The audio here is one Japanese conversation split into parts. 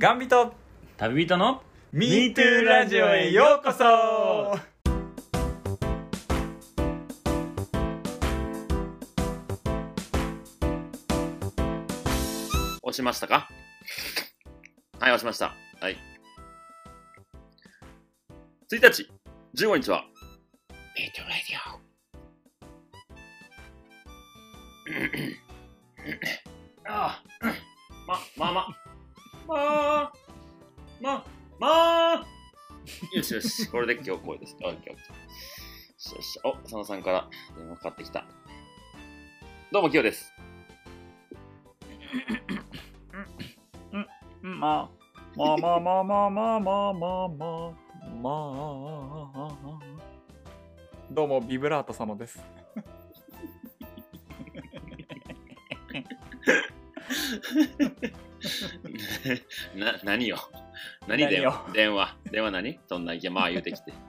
ガンビと旅人の MeToo ラジオへようこそ押しましたか？はい、押しました。はい。1日、15日は、MeToo ラジオ。ああ、ま、まあま、まあ、ま、まあ、よしよし、これで今日こうです。オッケーオッケー。よしよし、お、佐野さんから電話かかってきた。どうも、きよです。まあまあまあまあまあまあまあまあまあまあどうもビブラート佐野ですな、何よ？何電話？電話？電話何？そんな意見まあ言うてきて。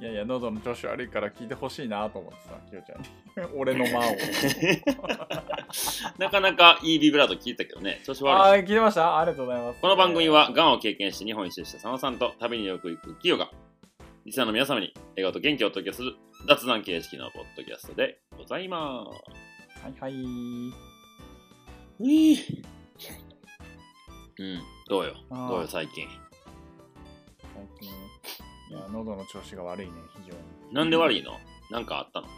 いやいや喉の調子悪いから聞いてほしいなと思ってさきよちゃんに 俺の間をなかなかいいビブラート聞いたけどね、調子あ悪い。あ聞いてましたありがとうございますこの番組は、がんを経験して日本一周した佐野さんと旅によく行くキヨが、リスナーの皆様に笑顔と元気をお届けする雑談形式のポッドキャストでございまはいはいす。うん、どうよ。どうよ、最近。最近いや喉の調子が悪いね非常に。なんで悪いの？なんかあったの？い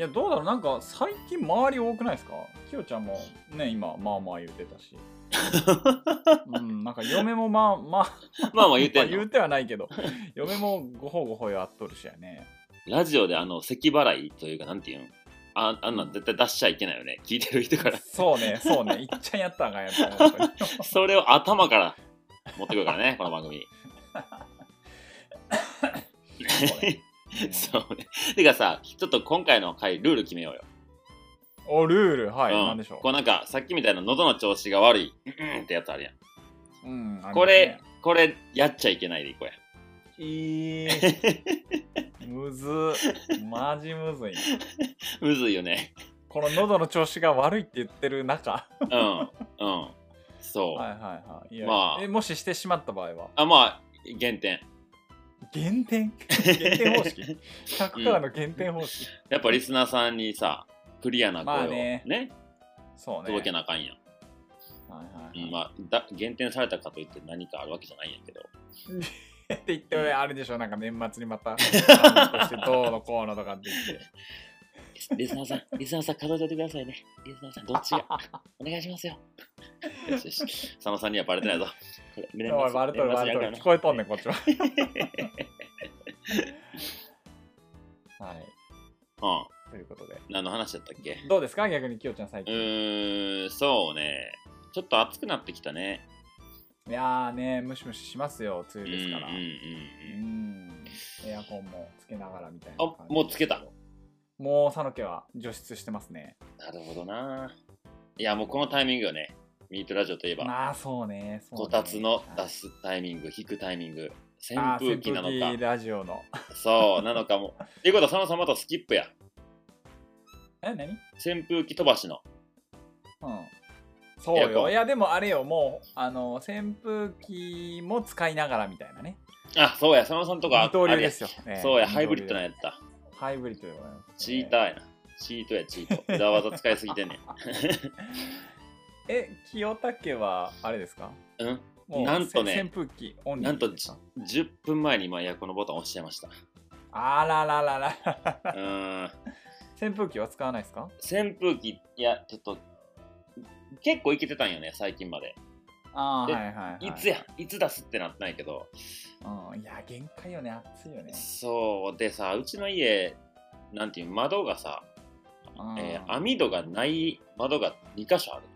やどうだろう。なんか最近周り多くないですか？きよちゃんもね今まあまあ言うてたし。うんなんか嫁もまあまあ まあまあ言うて言う。てはないけど。嫁もごほごほやっとるしやね。ラジオであの、咳払いというか、なんていうん？ああんなん絶対出しちゃいけないよね。聞いてる人から。そうねそうね いっちゃんやったらあかんやっ それを頭から持ってくるからね、この番組。そうね。てかさ、ちょっと今回の回、ルール決めようよ。おルール？はい、うんなんでしょこうなんか、さっきみたいな喉の調子が悪い、うんうんってやつあるやん。う、うんねこれ、これ、やっちゃいけないでいこうや。いい むずマジむずいむずいよね。この喉の調子が悪いって言ってる中うん。うん。そう。はいはいはいまあえもししてしまった場合は？あ、まあ、減点。減点？減点方式 ?100 からの減点方式、やっぱリスナーさんにさ、クリアな声をまあねね、そうね届けなあかんやん。はいはいはいうん、まあだ、減点されたかといって何かあるわけじゃないんやけど。って言って俺あれでしょ？なんか年末にまたどうのこうのとかって言ってリスナーさん、リスナーさん数えておいてくださいね。リスナーさん、どっちが？お願いしますよ。よしよし。佐野さんにはバレてないぞ。おいバレとるバレとる聞こえとんねんこっちは はいうん。ということで何の話だったっけ？どうですか？逆にきよちゃん最う近ーん、そうね。ちょっと暑くなってきたね。いやーねムシムシしますよ梅雨ですから。うんうんうんうん。エアコンもつけながらみたいなあ感じもうつけたもう佐野家は除湿してますね。なるほどな。いや、もうこのタイミングよね。ミートラジオといえば、まあそうねそうね。こたつの出すタイミング、引くタイミング、扇風機なのか。ラジオの。そう、なのかも。っていうことは、佐野さんまたスキップや。え何？扇風機飛ばしの。うんそうよいやでもあれよもうあの扇風機も使いながらみたいなねあ、そうや、佐野さんとこ二刀流ですよ。よ、ええそうや、ハイブリッドなやった。ハイブリッドでございます、チーターやな。チートや、チート。裏技使いすぎてんねん。え清武はあれですか？うん？なんとねせ扇風機オンリなんとーですか？10分前に今エアコンのボタン押しちゃいました。あららららうーん。扇風機は使わないですか？扇風機、いや、ちょっと、結構いけてたんよね、最近まで。でああはいはい、はい、いつや、いつ出すってなってないけど、うん、いや限界よね暑いよね。そう、でさ、うちの家、なんていう、窓がさ、うん。えー網戸がない窓が2箇所ある。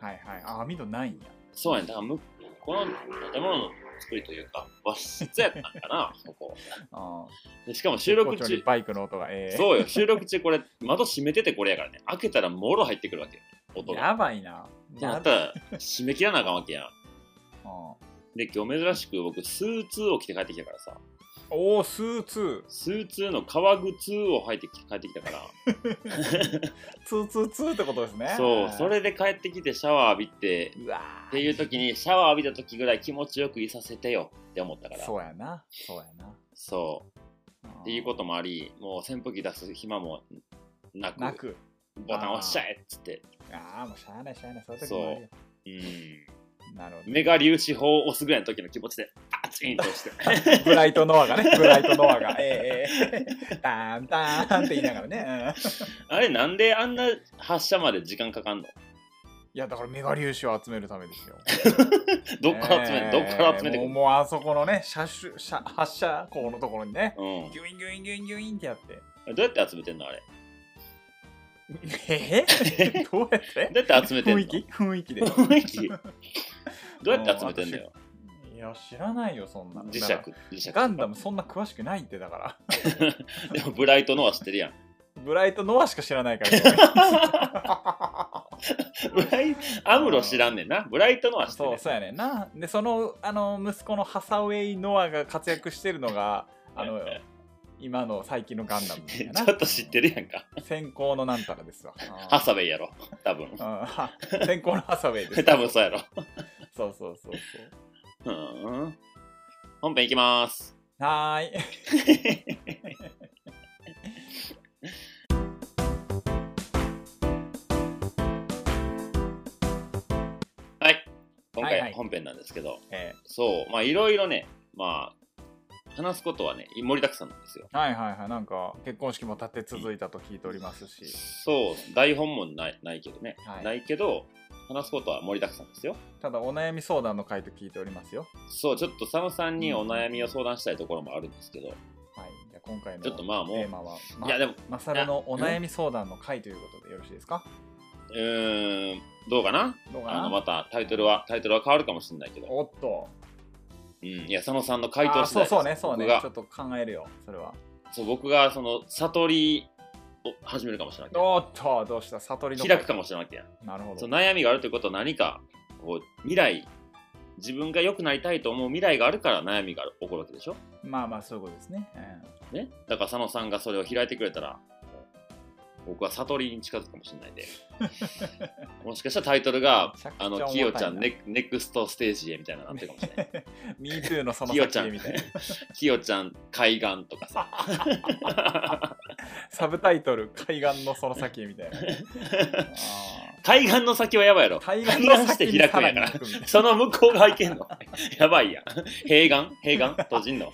はいはい。あ網戸ないんや。そうやね、だからむ、この建物の作りというか、和室やったんかな、ここ。あでしかも収録中、バイクの音がええ。そうよ、収録中これ、窓閉めててこれやからね、開けたらもろ入ってくるわけよ、音が。やばいな。ってなったら、閉め切らなあかんわけやん。で、今日珍しく僕、スーツを着て帰ってきたからさ、おおスーツ。スーツの革靴を履いてき帰ってきたから。ツーツーツーってことですね。そうそれで帰ってきてシャワー浴びてうわーっていう時にシャワー浴びた時ぐらい気持ちよくいさせてよって思ったから。そうやな。そうやな。そう。っていうこともありもう扇風機出す暇もなくなく。ボタン押しちゃえっつって。ああもうしゃあないしゃあない。そういう時もあるよ。う。ん。なるほど。メガ粒子砲を押すぐらいの時の気持ちでパチンと押して。ブライトノアがね、ブライトノアが、えー、えー、タンタンって言いながらね。うん。あれなんであんな発射まで時間かかんの？いや、だからメガ粒子を集めるためですよ。どっから集める、え。ーどっから集めてくるもうもうあそこのね、射手射発射口のところにね、うん。ギュインギュインギュインギュインってやって。どうやって集めてんの？あれ。えー、どうやって？どうやって集めてんの？雰囲気？雰囲気で。雰囲気？どうやって集めてんだよ？いや、知らないよ、そんな。の。磁石磁石らガンダムそんな詳しくないって、だから。でもブライトのは知ってるやん。ブライトノアしか知らないから。ブライアムロ知らんねんな。ブライトのは知ってるそうそうやねんな。でそのあの息子のハサウェイ・ノアが活躍してるのがあの 今の最近のガンダムちょっと知ってるやんか。な先行のなんたらですわ。ハサウェイやろ多分。うん。は先行のハサウェイです。多分そうやろ。そうそうそうそううん。本編いきます。はーい。はい。今はいはい。回本編なんですけど、えそう。まあいろいろねまあ話すことはね盛りだくさんなんですよ。ーはいはいはい。なんか結婚式も立て続いたと聞いておりますし。そう。台本もないないけどね、はい。ないけど話すことは盛りだくさんですよ。ただお悩み相談の回と聞いておりますよ。そうちょっと佐野さんにお悩みを相談したいところもあるんですけど、はい。じゃあ今回のちょっとまあもうテーマは、まいやでもマサルのお悩み相談の回ということでよろしいですか？うーんどうかな？どうかあのなまたタイトルはタイトルは変わるかもしれないけど、おっと。うん、いや佐野さんの回答あ次第そうそうねそうね。僕が。ちょっと考えるよそれは。そう僕がその悟りを始めるかもしれないおっとどうした？悟りの開くかもしれないやん。なるほど。その悩みがあるということは何かこう未来自分が良くなりたいと思う未来があるから悩みが起こるわけでしょ、まあまあそういうことですね、ね、だから佐野さんがそれを開いてくれたら僕は悟りに近づくかもしれないんで。もしかしたらタイトルがあのキヨちゃんネネクストステージへみたいななってるかもしれない。うん、MeToo のそのキヨちゃん先へみたいな。キヨちゃん。海岸とかさ。サブタイトル海岸のその先へみたいな。あ海岸の先はやばいやろ。ー海岸の先て開くんやから。その向こう側行けんの。やばいやん。平岸？平岸？閉じんの？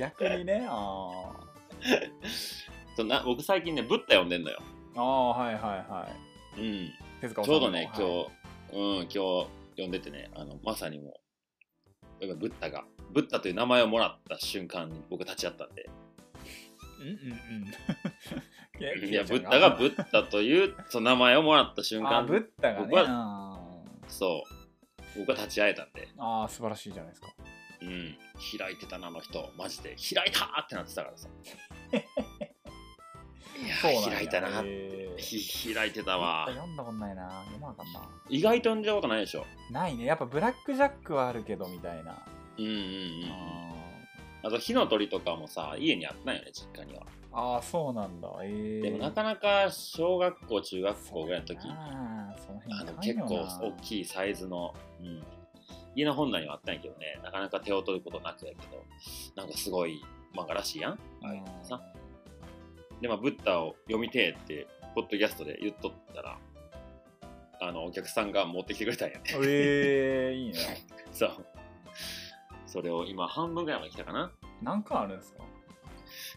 逆にねあ そうな僕最近ねブッダ読んでんのよ、ーあーはいはいはうん、い手塚ちょうどね今日、うん今日読んでてねあのまさにもうブッダがブッダという名前をもらった瞬間に僕立ち会ったんで。うんうんうん。いやブッダがブッダというその名前をもらった瞬間あブッダがね。僕はあそう僕は立ち会えたんで。ーあー素晴らしいじゃないですかうん。開いてたなあの人。マジで。開いたーってなってたからさ。いや開いたな。開いてたわ。読んだことないな。読まなあかんな。意外と読んだことないでしょ。ないね。やっぱブラックジャックはあるけどみたいな、うんうんうんああと火の鳥とかもさ家にあったんよね実家には。ーあーそうなんだ。ええでもなかなか小学校中学校ぐらいの時。あの結構な大きいサイズの、うん、家の本内にはあったんやけどねなかなか手を取ることなくやけどなんかすごい漫画らしいやん。ああい。うのさ。でまあブッダを読みてえってポッドキャストで言っとったらあのお客さんが持ってきてくれたんやね。うんええいいね。そう。それを今半分ぐらいまで来たかな。何巻あるんですか？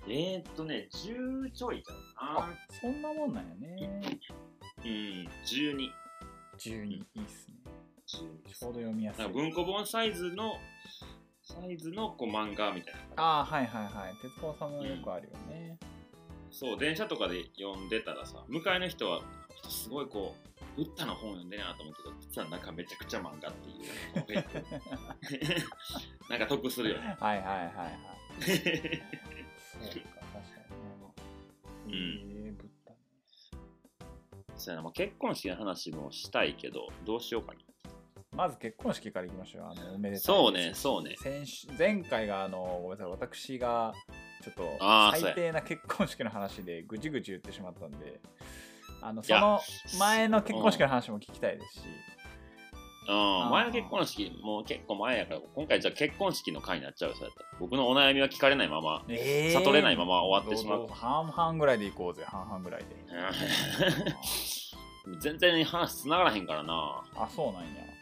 えー、っとね10ちょいかあなそんなもんなんやね。うん12 12いいっすねち12ょうど読みやすい。なんか文庫本サイズのサイズのこう漫画みたいなああはいはいはい。鉄道さんもよくあるよね、そう電車とかで読んでたらさ向かいの人はすごいこうブッダの本読んでるなと思うけど実はなんかめちゃくちゃ漫画っていう なんか得するよね。はいはいはいはい。そうか確かにね。うん。ええぶったね。そうやな、まあ、結婚式の話もしたいけどどうしようかなまず結婚式からいきましょう。あのおめでたいそうねそうね。先週前回があのごめんなさい。私がちょっとあー最低な結婚式の話でぐちぐち言ってしまったんで、あのいやその前の結婚式の話も聞きたいですし、うん、前の結婚式、もう結構前やから、今回じゃあ結婚式の回になっちゃうよ、そうやったら僕のお悩みは聞かれないまま、え悟れないまま終わってしまう。どど半々ぐらいでいこうぜ、半々ぐらいで。全然話つながらへんからな。あ、そうなんや。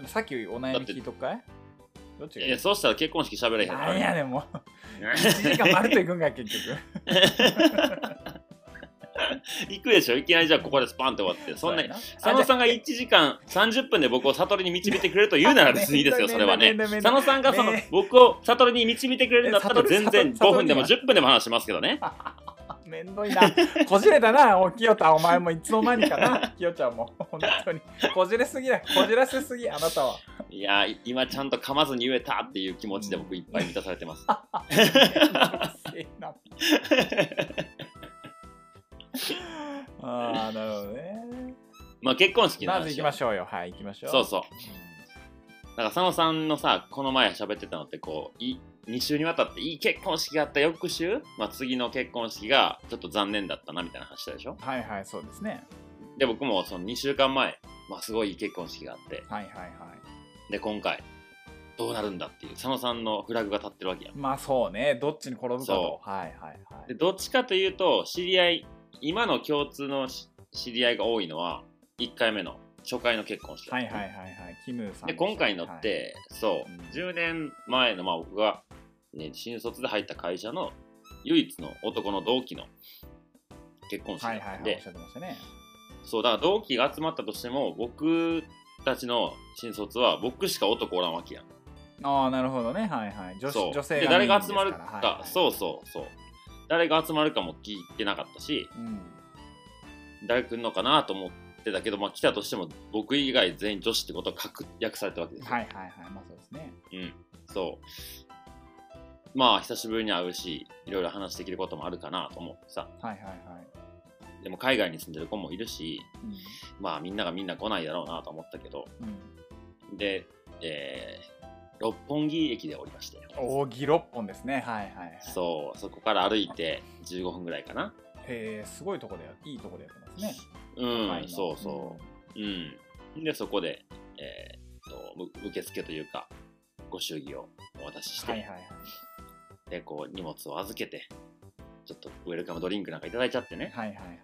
でもさっきお悩み聞いとくかい？どっちがいい？いや、そうしたら結婚式喋れへんからなんやねんもう。1時間まるっといくんか、結局。行くでしょ？いきなりじゃあここでスパンって終わって。そんなうや佐野さんが1時間30分で僕を悟りに導いてくれると言うなら別にいいですよ、それはね。佐野さんがそのね僕を悟りに導いてくれるんだったらえ全然悟り5分でも悟10分でも話しますけどね。めんどいな。こじれたな、おきよた、お前もいつの間にかな、きよちゃんも。本当に。こじれすぎだ。こじらせすぎ、あなたは。いやー、今ちゃんと噛まずに言えたっていう気持ちで僕いっぱい満たされてます。ああ、なるほどね。まあ結婚式の話まず行きましょうよ。はい、行きましょう。そうそう。だから佐野さんのさ、この前喋ってたのってこう、い2週にわたっていい結婚式があった翌週、まあ、次の結婚式がちょっと残念だったなみたいな話したでしょ？はいはい、そうですね。で、僕もその2週間前、まあすごいいい結婚式があって、はいはいはい。で、今回、どうなるんだっていう、佐野さんのフラグが立ってるわけやん。まあそうね、どっちに転ぶかとそ。はいはいはいで、。どっちかというと、知り合い、今の共通のし知り合いが多いのは、1回目の初回の結婚式はいはいはいはい。キムさんで、したっけ。今回のって、そううん、10年前の、まあ僕が、ね、新卒で入った会社の唯一の男の同期の結婚式はいはいはい、おっし、ゃってましたね。そう、だから同期が集まったとしても、僕たちの新卒は僕しか男おらんわけやん。ああ、なるほどね。はいはい。女女性で、がです誰が集まるか、はいはいそうそうそう。誰が集まるかも聞いてなかったし、うん。誰来るのかなと思ってたけど、まあ来たとしても、僕以外全員女子ってことが確約されたわけですよ。はいはいはい。まあそうですね。うん、そう。まあ、久しぶりに会うし、いろいろ話できることもあるかなと思ってさ。はいはいはい。でも、海外に住んでる子もいるし、うんまあ、みんながみんな来ないだろうなと思ったけど、うん、で、えー六本木駅で降りまして、扇六本ですね。はいはいはい。そう、そこから歩いて15分ぐらいかな。へえ、すごいとこでや、いいとこでやってますね。うん、そうそう。うん。で、そこで、えーっと、む受付というか、ご祝儀をお渡しして、はいはいはい。で、こう、荷物を預けて、ちょっとウェルカムドリンクなんかいただいちゃってね、はいはいはい。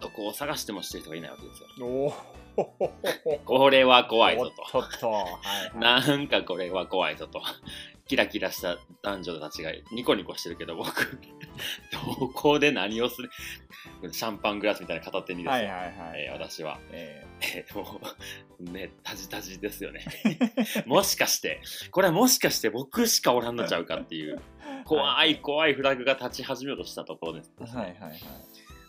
どこを探してもしてる人がいないわけですよ。おお。これは怖いぞと。はいはい。なんかこれは怖いぞと。キラキラした男女たちがニコニコしてるけど、僕、どこで何をする？シャンパングラスみたいな片手にですはいね、はいはい。えー私は、ええーもう、ね、タジタジですよね。もしかして、これはもしかして僕しかおらんのちゃうかっていう、怖い怖いフラグが立ち始めようとしたところです、ーはいはいはい。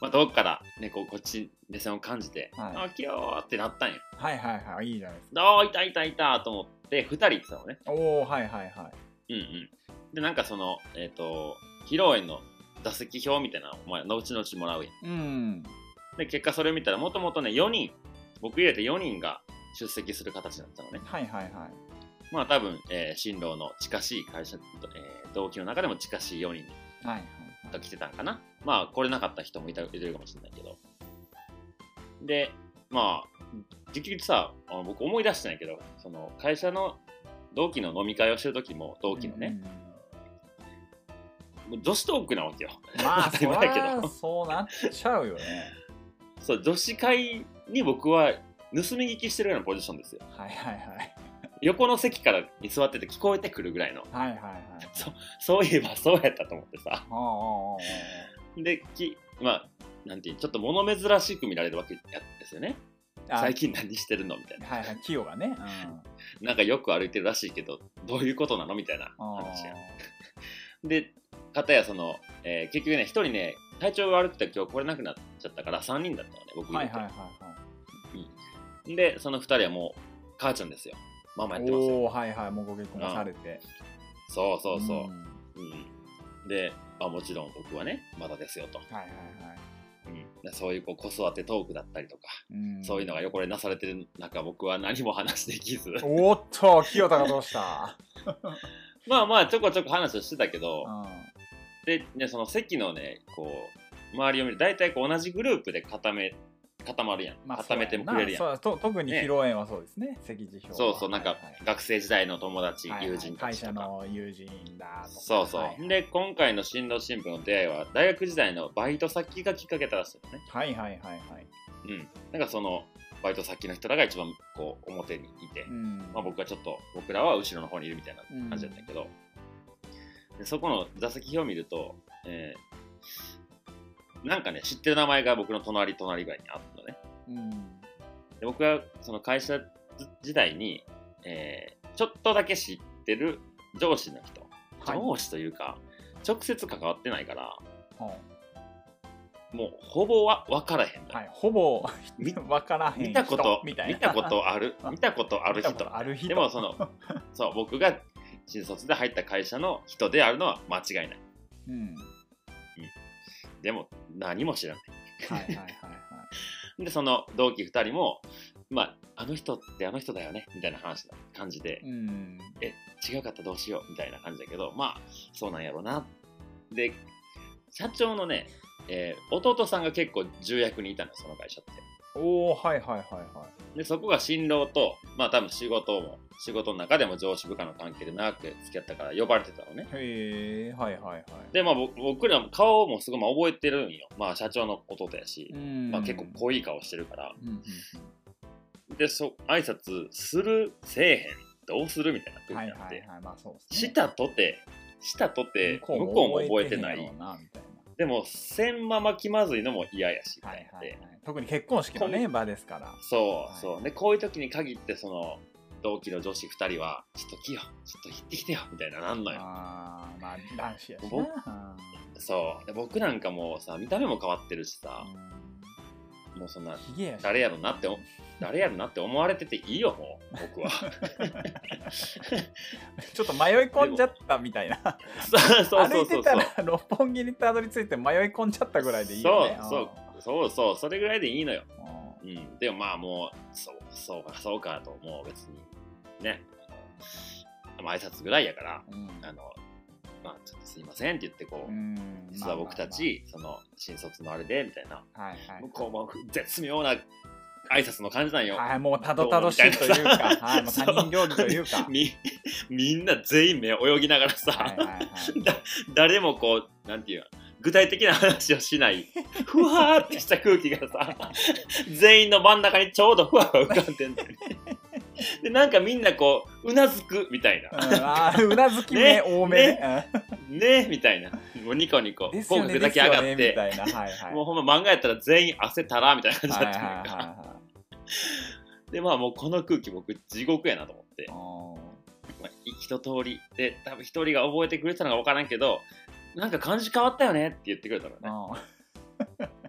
まあ、どっから、ね、こうこっち目線を感じて、はいあ、キヨーってなったんよ。はいはいはい。いいじゃないですか。あーいたいたいたと思って、2人行ってたのね。おおはいはいはい。うんうん。で、なんかその、えっ、と、披露宴の座席表みたいなのを、まあ、後々もらうやん。うん。で、結果それを見たら、もともとね、4人、僕入れて4人が出席する形だったのね。はいはいはい。まあ多分、えー新郎の近しい会社、えー同期の中でも近しい4人はいはいが来てたんかな。まあ来れなかった人もいたいるかもしれないけど。で、まあ、結局さ、僕思い出してないけど、その会社の同期の飲み会をしてる時も、同期のね、もう女子トークなわけよ。うん。まあ、当たりそ前やけどそうなっちゃうよね。そう、女子会に僕は盗み聞きしてるようなポジションですよ。はいはいはい。横の席からに座ってて聞こえてくるぐらいの。はいはいはい。そういえばそうやったと思ってさ。で、きまあ、なんていう、ちょっと物珍しく見られるわけやですよね。最近何してるのみたいな。はいはい、キヨがね。うん。なんかよく歩いてるらしいけど、どういうことなのみたいな話や。で、かたやその、えー結局ね、一人ね、体調が悪くて今日来れなくなっちゃったから3人だったのね、僕入れて。はいはいはいはい。で、その2人はもう、母ちゃんですよ。ママやってますよ。おおはいはい、もうご結婚もされて。そうそうそう。んうんで、あ、もちろん僕はね、まだですよと。はいはいはい。うんそういうこう子育てトークだったりとか、うんそういうのが横でなされてる中僕は何も話できずおっと清田がどうした？まあまあちょこちょこ話をしてたけどうんで、ね、その席のねこう周りを見る大体こう同じグループで固め固まるやん、まあ固めてもくれるやん。そうやなそうと特にね。披露宴はそうですね。席次表は。そうそうなんか学生時代の友達、はいはい。友人た会ちとか、社の友人だそうそう、はいはい。で今回の新郎新婦の出会いは大学時代のバイト先がきっかけだらしいのね。はいはいはいはい。うん。なんかそのバイト先の人らが一番こう表にいて、うん。まあ、僕はちょっと僕らは後ろの方にいるみたいな感じだったけど、でそこの座席表を見ると、えーなんかね知ってる名前が僕の隣隣ぐらいにあったのね。うんで僕はその会社時代に、えーちょっとだけ知ってる上司の人、はい。上司というか直接関わってないからはもうほぼは分からへんはい。ほぼみ 分からへん人見たこと見たことある 見たことある人。見たことある人。でもそのそう僕が新卒で入った会社の人であるのは間違いない。うんでも何も知らない。はいはいはいはい。でその同期2人もまああの人ってあの人だよねみたいな話な感じで、うん。え違うかったらどうしようみたいな感じだけどまあそうなんやろうな。で社長のね、えー弟さんが結構重役にいたのよその会社っておおはいはいはいはでそこが新郎とまあ多分仕事も仕事の中でも上司部下の関係で長く付き合ったから呼ばれてたのね。いへえはいはいはい。でまあ僕僕らも顔もすごいまあ覚えてるんよ。まあ社長の弟やし、うん。まあ、結構濃い顔してるから。うんうんでそ挨拶するせえへん。どうするみたいな空気になって、はいはいまあそうですね。したとてしたとて向こうも覚えてない。なみたいでもせんまま気まずいのも嫌やしみたいな。はいはい特に結婚式のね場ですから。そうはい。そう。でこういう時に限ってその同期の女子2人はちょっと来よちょっと行ってきてよみたいななんのよ。あーまあ男子やしな。そう。で僕なんかもうさ見た目も変わってるしさもうそんなひげやし。誰やろなってお誰やろなって思われてていいよもう。僕は。ちょっと迷い込んじゃったみたいな。そうそう歩そそう。いうてたら六本木にたどり着いて迷い込んじゃったぐらいでいいよね。そうそうそうそれぐらいでいいのよ。うん。うん、でもまあもう、そう、そうか、そうかと、もう別に、ね、挨拶ぐらいやから、うん。あの、まあちょっとすいませんって言って、こう、うん実は僕たち、その、新卒のあれで、みたいな、はいはい向こうも絶妙な挨拶の感じなんよ。はい、もうたどたどしいというか、はい、もう他人行儀というか。みみんな全員目泳ぎながらさ、はいはいはい。だ誰もこう、なんていうの具体的な話をしない、ふわーってした空気がさ、全員の真ん中にちょうどふわふわ浮かんでんだよね。で、なんかみんなこう、うなずくみたいな。うん、あーうなずき目ね多めね。ね。みたいな。もうニコニコ、口角だけ上がって。もうほんま漫画やったら全員汗たらみたいな感じだったんやんかはで、まあもうこの空気僕地獄やなと思って。まあ、一通り。で多分一人が覚えてくれてたのか分からんけどなんか感じ変わったよねって言ってくれたのい。ね。うん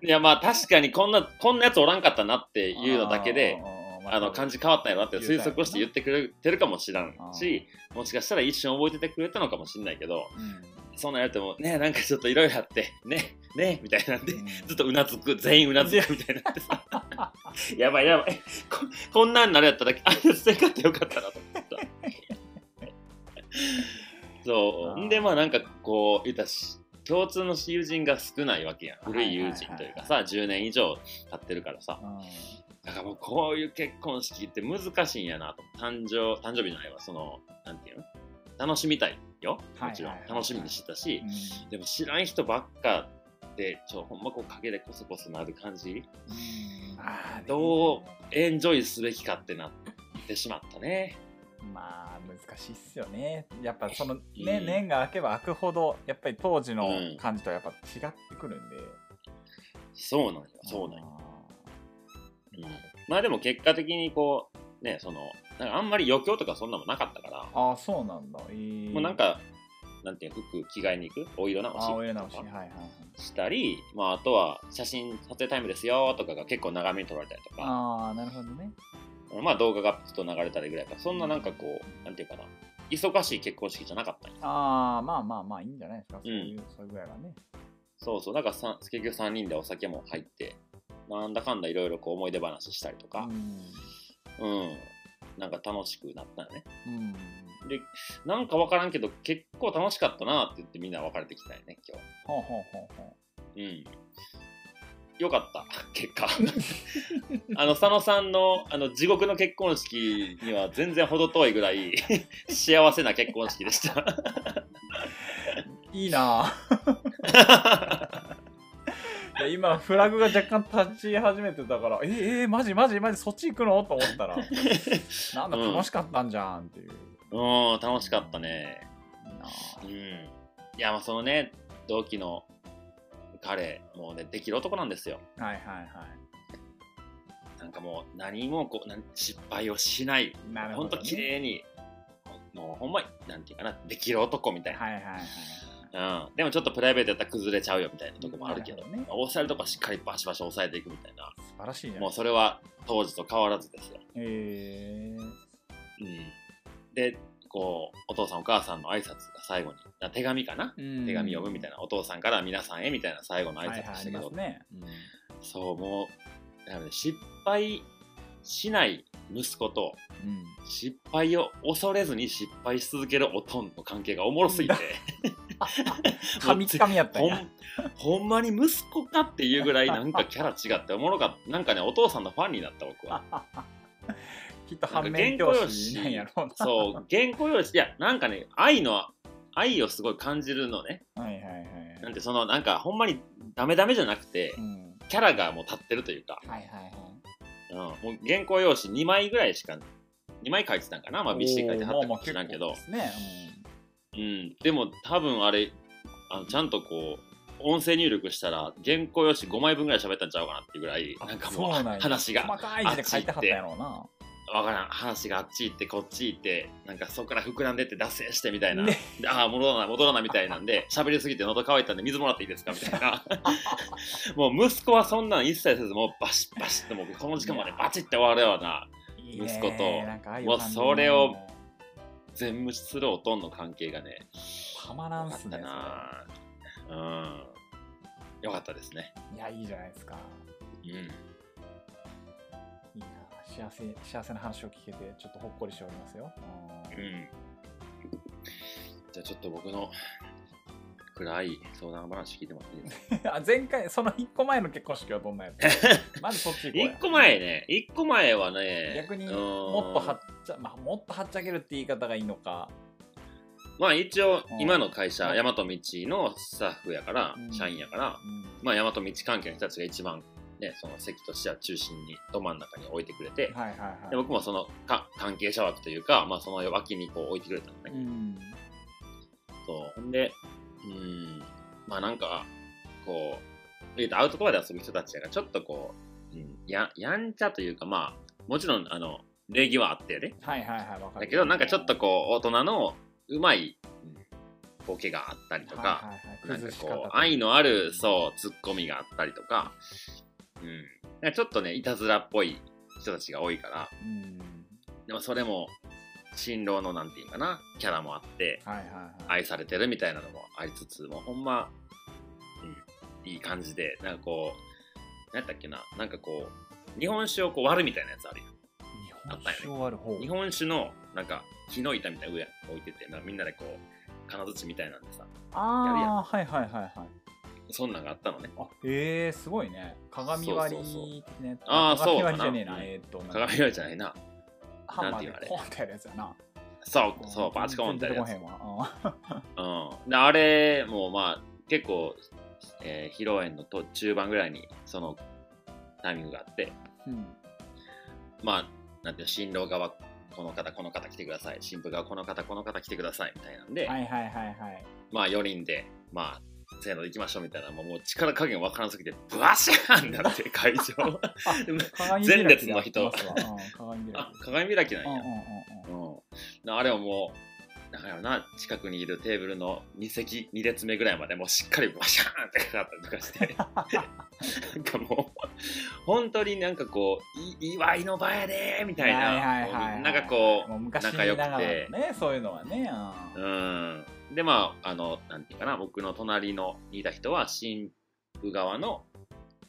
いやまあ確かにこんなこんなやつおらんかったなっていうのだけでうんあの感じ変わったんやなって推測して言ってくれてるかもしらんしもしかしたら一瞬覚えててくれたのかもしれないけどうん。そんなんやってもねなんかちょっといろいろあってねねみたいなんでうん。ずっとうなずく全員うなずくみたいになってさやばいやばい。ここんなんなるやったらあいつせんかってよかったなと思った。そう。でまあなんかこう言ったし共通の友人が少ないわけやん。古い友人というかさ10年以上経ってるからさ。うんだからもうこういう結婚式って難しいんやなと。誕生誕生日の間はそのなんていうの？楽しみたいよ。もちろんはいはい。はいはい楽しみにしてたし。うん。でも知らん人ばっかでちょほんまこう陰でコソコソなる感じ？あねどうエンジョイすべきかってなってしまったね。まあ難しいっすよね。やっぱそのね、うん。年が明けば明くほどやっぱり当時のうん。感じとはやっぱ違ってくるんで、そうなんよそうなんよ、あうん、まあでも結果的にこうねそのなんかあんまり余興とかそんなもなかったから、ーあーそうなんだ、えー。もうなんかなんていうの服着替えに行く？お色直しお色直し。はいはいはい。したり、まあ、あとは写真撮影タイムですよとかが結構長めに撮られたりとか。ああなるほどね。まあ動画がちょっと流れたりぐらいかそんななんかこうなんていうかな。忙しい結婚式じゃなかったああまあまあまあいいんじゃないですか。そういう、そういうぐらいはね。そうそう、だからさ結局3人でお酒も入って、なんだかんだいろいろこう思い出話したりとか、うん、なんか楽しくなったよね。うんうんで、なんかわからんけど、結構楽しかったなって言ってみんな別れてきたよね、今ほうほうほうほ日。うん。よかった、結果。あの、佐野さんのあの地獄の結婚式には全然程遠いぐらい 幸せな結婚式でした。ういいなぁ今フラグが若干立ち始めてたからえー、えー、マジマジマジそっち行くの？と思ったら なんだ楽しかったんじゃんっていう、うん、楽しかったね。いうん。ぁいや、まあそのね、同期の彼、もうね、できる男なんですよ。はいはいはなんかもう何もこう失敗をしない。いなるほど、ね、ほんと綺麗に、もうほんまに、なんていうかな、できる男みたいな。はいはいはいうん、でもちょっとプライベートやったら崩れちゃうよみたいなとこもあるけど、ね。抑えるとこはしっかりバシバシ抑えていくみたいな。素晴らしいね。もうそれは当時と変わらずですよ。へえうん、で、こう、お父さんお母さんの挨拶が最後に、な手紙かな、ー、手紙読むみたいな、お父さんから皆さんへみたいな最後の挨拶でしたけど、ますね、そう、もう、失敗しない息子と、うんうん。失敗を恐れずに失敗し続けるおとんの関係がおもろすぎて、神 つかみやったんや。ほん ほんまに息子かっていうぐらいなんかキャラ違っておもろかった。なんかね、お父さんのファンになった僕は。きっと反面教師なんやろうな。そう、原稿用紙、いや、なんかね、愛の、愛をすごい感じるのね。はいはいはいなんてその、なんかほんまにダメダメじゃなくてう、ん。キャラがもう立ってるというか、はいはいはい。うん、もう原稿用紙2枚ぐらいしか、2枚書いてたんかな。まあ、びっしり書いてはったかもしれんけど。おーまあまあ、結構ですねうん、でも多分あれあのちゃんとこう音声入力したら原稿用紙5枚分ぐらい喋ったんちゃうかなっていうぐらいうんなんかもそう話が細かい字で書いてはったんやろうな。わからん。話があっち行ってこっち行ってなんかそこから膨らんでって脱線してみたいな、ね。でああ戻らない戻らないみたいなんで 喋りすぎて喉乾いたんで水もらっていいですか？みたいな。もう息子はそんなん一切せずもうバシッバシッともうこの時間までバチッて終わるような息子ともうそれを全無視するおとんの関係がねたまらんすねな。うん。よかったですね。いやいいじゃないですか。うん。いいな。幸せ幸せな話を聞けてちょっとほっこりしておりますよ。ううん。んじゃあちょっと僕の暗い相談話聞いてもらっていいですか？あ前回その1個前の結婚式はどんなやつ まずそっち行こうや。一個前ね。一個前はね逆にもっとはっちゃ、まあ、もっとはっちゃけるって言い方がいいのか。まあ一応うん。今の会社うん大和道のスタッフやからうん。社員やからうん。まあ大和道関係の人たちが一番ねその席としては中心にど真ん中に置いてくれてはいはいはい。で僕もそのか関係者枠というかまあその脇にこう置いてくれたのねうん。そう。ほんで、うーん、まあなんか、こう、言うとアウトドアで遊ぶ人たちやから、ちょっとこう、うん、ややんちゃというか、まあ、もちろん、あの、礼儀はあってやで。はいはいはいわかる。だけど、なんかちょっとこう、大人のうまい、うんボケがあったりとか、なんかこう、愛のある、そう、ツッコミがあったりとか、うん。なんかちょっとね、いたずらっぽい人たちが多いから、うん。でもそれも、新郎のなんていうかな、キャラもあって、はいはいはい。愛されてるみたいなのもありつつもうほんま、うん、いい感じでなんかこう何やったっけななんかこう日本酒をこう割るみたいなやつあるよ日本酒を割る方。日本酒のなんか木の板みたいな上置いててなんかみんなでこう金槌みたいなんでさああはいはいはいはい。そんなんがあったのね。あえー、すごいね。鏡割そうそうそう。り的な。鏡割りじゃねえなえーっと鏡割りじゃないな。なんていうのあれ。でポンってやるやつやな。そうそうバチコンってやるやつ。うん、であれもまあ結構、えー披露宴の途中盤ぐらいにそのタイミングがあって。うんうん。まあ、なんていうの新郎側、この方、この方来てください。新婦側、この方、この方来てください。みたいなんで、はいはいはいはいまあ、4人で、まあ、せーので行きましょうみたいな、もう力加減わからんすぎて、ブワシャーンだって、会場。前列の人鏡開きなんや。あれはもう、なんやろな、近くにいるテーブルの2席、2列目ぐらいまでもうしっかりバシャーンってかかったりとかして、なんかもう、本当になんかこう、い祝いの場やでーみたいな、はいはいはいはいなんかこう、仲良くて。ねそういうのはねうん。で、まあ、あの、なんていうかな、僕の隣のにいた人は、新婦側の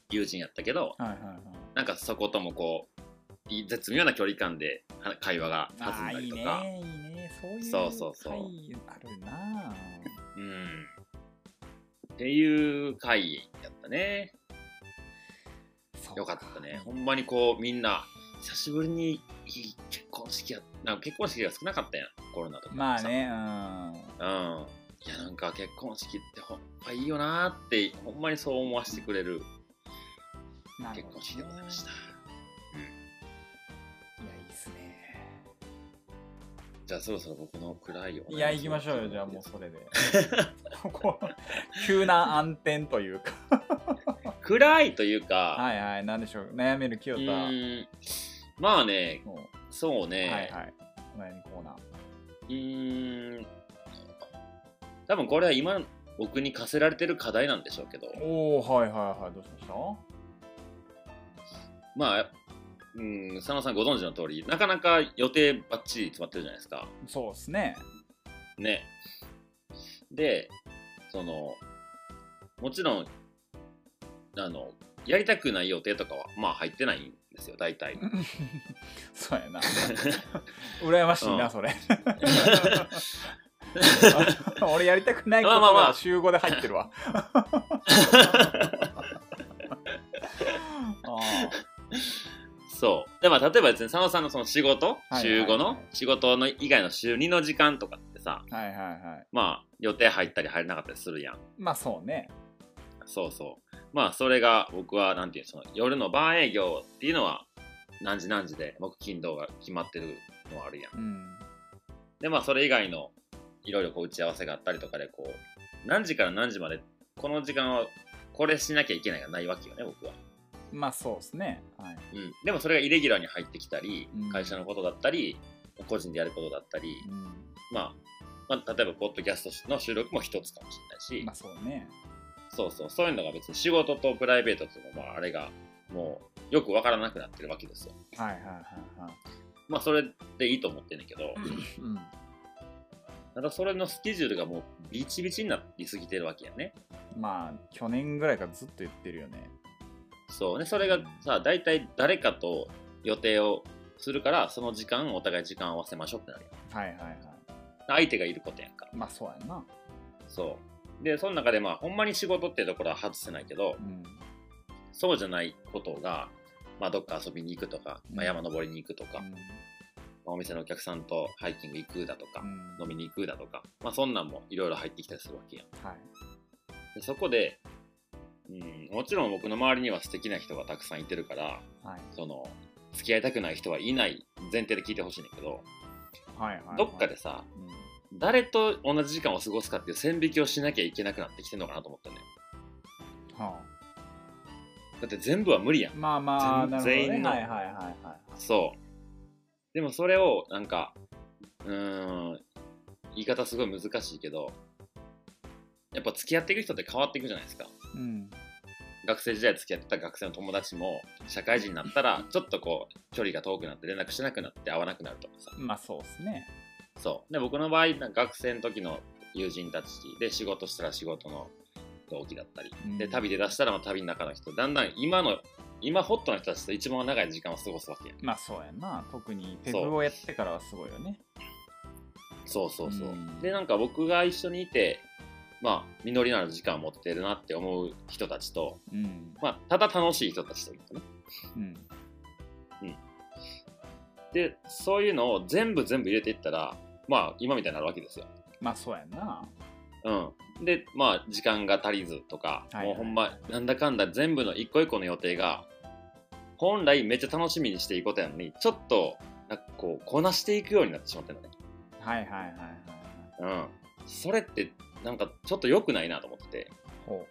友人やったけど、はいはいはい。なんかそこともこう、い絶妙な距離感では会話が弾んだりとか、ねいいねそういうそうそうそう回あるなうん。っていう会やったね。よかったね。ほんまにこう、みんな、久しぶりに結婚式や、なんか結婚式が少なかったやん、コロナとか。まあ。ねうん。いや、なんか結婚式ってほんまいいよなーって、ほんまにそう思わせてくれる結婚式でございました。じゃあそろそろ僕の暗いよ。いや行きましょうよ。じゃあもうそれで。ここ急な暗転というか。暗いというか、はいはい。なんでしょう。悩める清う田まあね、のそうね、はいはい。お悩みコーナー。うーん、多分これは今、僕に課せられてる課題なんでしょうけど、おおはいはいはい。どうしました？まあ、うん、佐野さんご存知の通り、なかなか予定ばっちり詰まってるじゃないですか。そうですね。ね。で、その、もちろん、あの、やりたくない予定とかは、まあ入ってないんですよ、大体。そうやな。羨ましいな、うん。それ。俺やりたくないことまあ週5で入ってるわ。あそう。で、まあ、例えばですね、佐野さんのその仕事、週5の仕事の以外の週2の時間とかってさ、あはいはいはいまあ、予定入ったり入らなかったりするやん。まあそうねそうそう。まあ、それが僕は、なんていうのその夜の晩営業っていうのは、何時何時で木金土が決まってるのはあるやん。うんで、まあ、それ以外のいろいろこう打ち合わせがあったりとかで、こう、何時から何時まで、この時間はこれしなきゃいけないがないわけよね、僕は。まあそうですね。はい。うん。でもそれがイレギュラーに入ってきたりうん、会社のことだったり、個人でやることだったり、うん。まあ、まあ、例えば、ポッドキャストの収録も一つかもしれないし、まあそうね。そうそう、そういうのが別に仕事とプライベートとの、まあ、あれが、もう、よくわからなくなってるわけですよ。はいはいはいはい。まあ、それでいいと思ってんねんけど、うん。ただそれのスケジュールがもう、ビチビチになりすぎてるわけやね。まあ去年ぐらいからずっと言ってるよねそうね、それがさ、大体誰かと予定をするから、その時間、お互い時間合わせましょうってなるやん。はいはいはい相手がいることやんか。まあそうやんなそう。で、その中で、まあ、ほんまに仕事っていうところは外せないけど、うんそうじゃないことが、まあ、どっか遊びに行くとか、まあ、うん山登りに行くとか、うんまあお店のお客さんとハイキング行くだとかう、ん飲みに行くだとか、まあ、そんなんもいろいろ入ってきたりするわけやん。はいでそこで、うん、もちろん僕の周りには素敵な人がたくさんいてるから、はい。その、付き合いたくない人はいない前提で聞いてほしいんだけど、はいはいはい。どっかでさ、うん。誰と同じ時間を過ごすかっていう線引きをしなきゃいけなくなってきてるのかなと思ったね。はだって全部は無理やん。あ、。まあまあ全員の。はいはいはいはい。そう。でもそれをなんか、うーん、言い方すごい難しいけど、やっぱ付き合っていく人って変わっていくじゃないですか。うん学生時代付き合ってた学生の友達も社会人になったらちょっとこう距離が遠くなって連絡しなくなって会わなくなるとかさ。まあそうですねそう。で、僕の場合、学生の時の友人たちで仕事したら仕事の同期だったり、うんで、旅で出したらまあ旅の中の人、だんだん今の、今ホットな人たちと一番長い時間を過ごすわけやん。まあそうやな特にペグをやってからはすごいよねそうそうそう。うんで、なんか僕が一緒にいて、まあ、実りのある時間を持ってるなって思う人たちと、うんまあ、ただ楽しい人たちというかね。うんで、そういうのを全部全部入れていったら、まあ、今みたいになるわけですよ。まあそうやんなうん。で、まあ、時間が足りずとか、はいはいもうほんま、なんだかんだ全部の一個一個の予定が、本来めっちゃ楽しみにしていいことやのに、ちょっと、なんかこう、こなしていくようになってしまってるのね。はいはいはいはいうん。それって、なんかちょっと良くないなと思ってて。ほ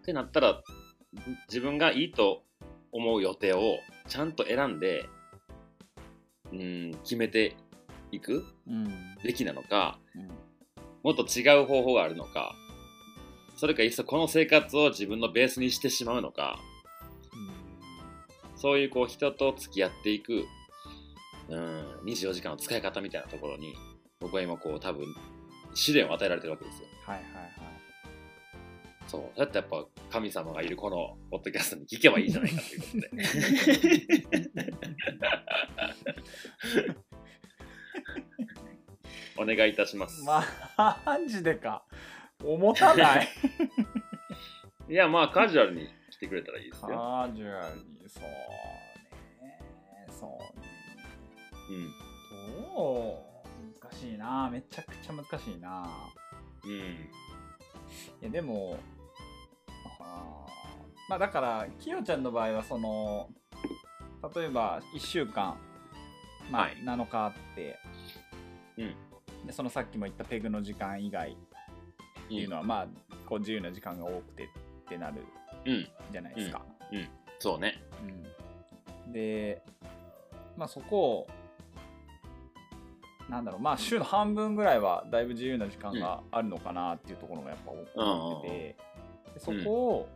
ってなったら、自分がいいと思う予定をちゃんと選んで、うん、決めていくべきなのか、うん。もっと違う方法があるのか、それかいっそこの生活を自分のベースにしてしまうのか、そういうこう人と付き合っていく、うん、24時間の使い方みたいなところに、僕は今こう多分試練を与えられてるわけですよ。はいはいはいそう。だってやっぱ神様がいるこのポッドキャストに聞けばいいじゃないかということで。お願いいたします。まあマジでか重たない？いや、まあカジュアルに来てくれたらいいですよ。カジュアルにそうねそうねうん。どう？難しいな。めちゃくちゃ難しいな。うん。いやでもあー。まあだからきよちゃんの場合はその例えば1週間まあはい。7日あって、うん。でそのさっきも言ったペグの時間以外っていうのは、まあこう自由な時間が多くてってなるうん。じゃないですか。そうね。うん。でまあそこをなんだろうまあ週の半分ぐらいはだいぶ自由な時間があるのかなっていうところがやっぱ思ってて、でそこを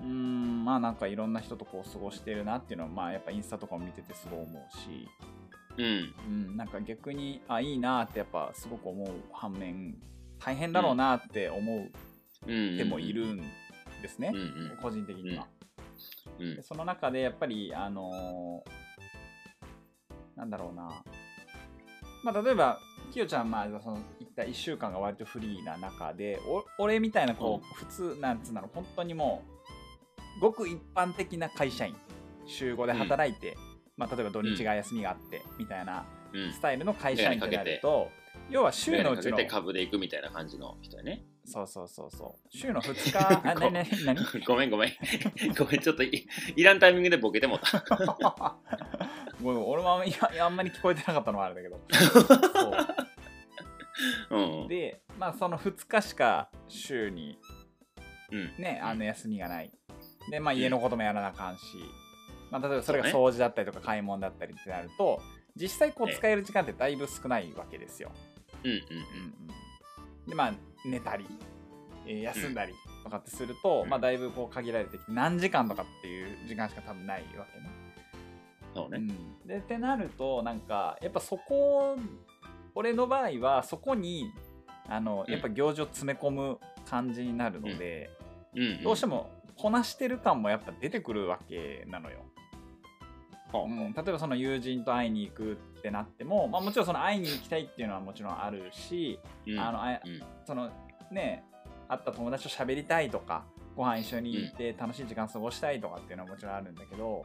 うーんまあなんかいろんな人とこう過ごしてるなっていうのはまあやっぱインスタとかも見ててすごい思うし、うん。うん、なんか逆にあいいなってやっぱすごく思う反面大変だろうなって思ううん。手もいるんですね、うんうん。個人的には。うんで。その中でやっぱりあのーなんだろうなまあ例えばきよちゃんまあその言った1週間が割とフリーな中でお俺みたいなこう、普通なんつうの本当にもうごく一般的な会社員。週5で働いて、まあ例えば土日が休みがあってみたいなうん。ス。タイルの会社員ってなると、要は週のうちの株で行くみたいな感じの人やね。そうそうそうそう。週の2日あなになになにごめんごめん。ごめん、ちょっといいらんタイミングでボケてもうた。ごめん俺もあんまいやあんまり聞こえてなかったのはあれだけど。そう。うん。でまあその2日しか週にうん。ねあの休みがない。でまあ家のこともやらなあかんし、まあ、例えばそれが掃除だったりとか買い物だったりってなると実際こうええ使える時間ってだいぶ少ないわけですよ、うんうんうん。うん、でまあ寝たり、えー休んだりとかってすると、うん。まあだいぶこう限られてきて何時間とかっていう時間しか多分ないわけねそうね。うん、でってなるとなんかやっぱそこ俺の場合はそこにあのうんやっぱ行事を詰め込む感じになるので、うん。うん。どうしてもこなしてる感もやっぱ出てくるわけなのよ、ほううん、例えばその友人と会いに行くってなっても、まあ、もちろんその会いに行きたいっていうのはもちろんあるし、うん。あのあうん。そのね会った友達と喋りたいとかご飯一緒に行って楽しい時間過ごしたいとかっていうのはもちろんあるんだけど、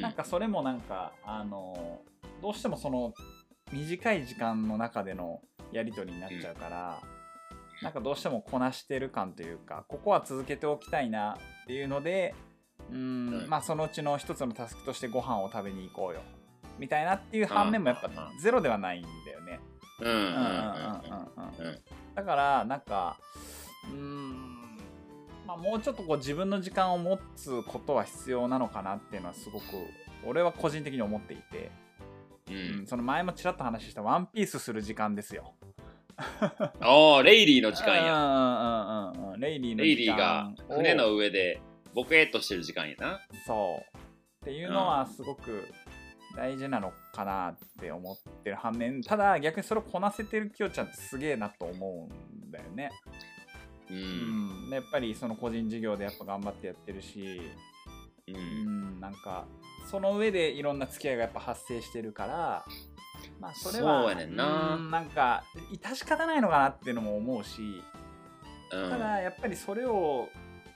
なんかそれもなんかあのどうしてもその短い時間の中でのやり取りになっちゃうから、うん、なんかどうしてもこなしてる感というかここは続けておきたいなっていうのでうん、うん、まあそのうちの一つのタスクとしてご飯を食べに行こうよ。みたいなっていう反面もやっぱゼロではないんだよね。だからなんかうんまあもうちょっとこう自分の時間を持つことは必要なのかなっていうのはすごく俺は個人的に思っていて、ううんん、その前もちらっと話したワンピースする時間ですよ。おーレイリーの時間や。や。うんうんうんうんレイリーのレイ時リーが船の上でボケーっとしてる時間やな。そうっていうのはすごく大事なのかなって思ってる反面ただ逆にそれをこなせてるきよちゃんってすげえなと思うんだよね。う。うんやっぱりその個人事業でやっぱ頑張ってやってるし、う。うんん、なんかその上でいろんな付き合いがやっぱ発生してるからまあそれはそうやねんなうんなんか致し方ないのかなっていうのも思うしうんただやっぱりそれを、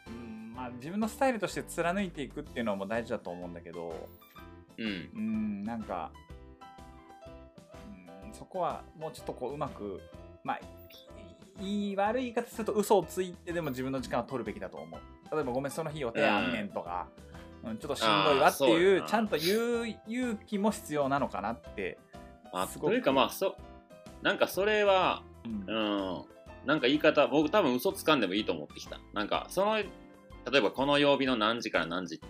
うんまあ、自分のスタイルとして貫いていくっていうのも大事だと思うんだけどうん。うんなんか、うん、そこはもうちょっとこううまくまあいい悪い言い方すると嘘をついてでも自分の時間を取るべきだと思う。例えばごめんその日予定あんねんとか、うん。ちょっとしんどいわっていうちゃんと言う勇気も必要なのかなって、あすごく。というかまあそなんかそれはうん。うん。なんか言い方僕多分嘘つかんでもいいと思ってきた。なんかその例えばこの曜日の何時から何時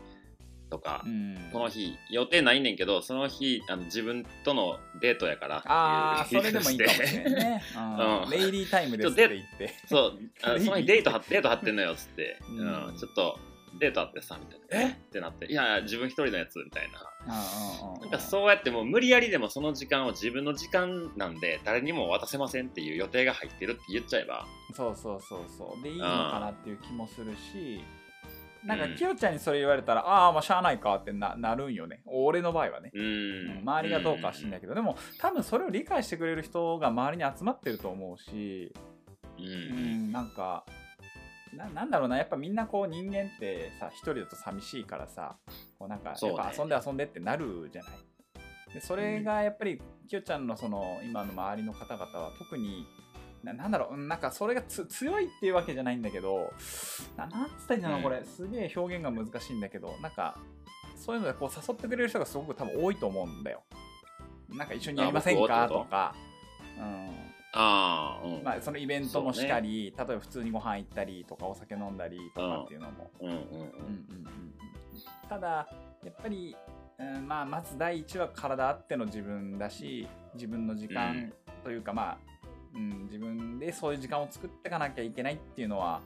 とか、うん。この日予定ないねんけどその日あの自分とのデートやからああ それでもいいかもしれないね、うん。うん。レイリータイムですって言って。そうあの その日デートはデート張ってんのよっつって、ううん。んちょっとデートあってさみたいな。え？ってなっていや自分一人のやつみたいな。うんうんうん。なんかそうやってもう無理やりでもその時間を自分の時間なんで誰にも渡せませんっていう予定が入ってるって言っちゃえば。そうそうそうそう。でいいのかなっていう気もするしなんかうん。きよちゃんにそれ言われたら、ああまあしゃあないかってななるんよね。俺の場合はね。うーん周りがどうかは知んないけど、でも多分それを理解してくれる人が周りに集まってると思うし、うんうん、なんかななんだろうな。やっぱみんなこう人間ってさ一人だと寂しいからさこうなんかやっぱ遊んで遊んでってなるじゃない。でそれがやっぱりきよちゃんのその今の周りの方々は特にななんだろううんなんかそれがつ強いっていうわけじゃないんだけどななんつったらいいんだろううん。これ。すげえ表現が難しいんだけどなんかそういうのでこう誘ってくれる人がすごく多分多いと思うんだよ。なんか一緒にやりませんか？と？とか。うん。ああうん。まあ、そのイベントもしかり、例えば普通にご飯行ったりとかお酒飲んだりとかっていうのも、ただやっぱり、うんまあ、まず第一は体あっての自分だし自分の時間というか、まあ、うん、自分でそういう時間を作っていかなきゃいけないっていうのは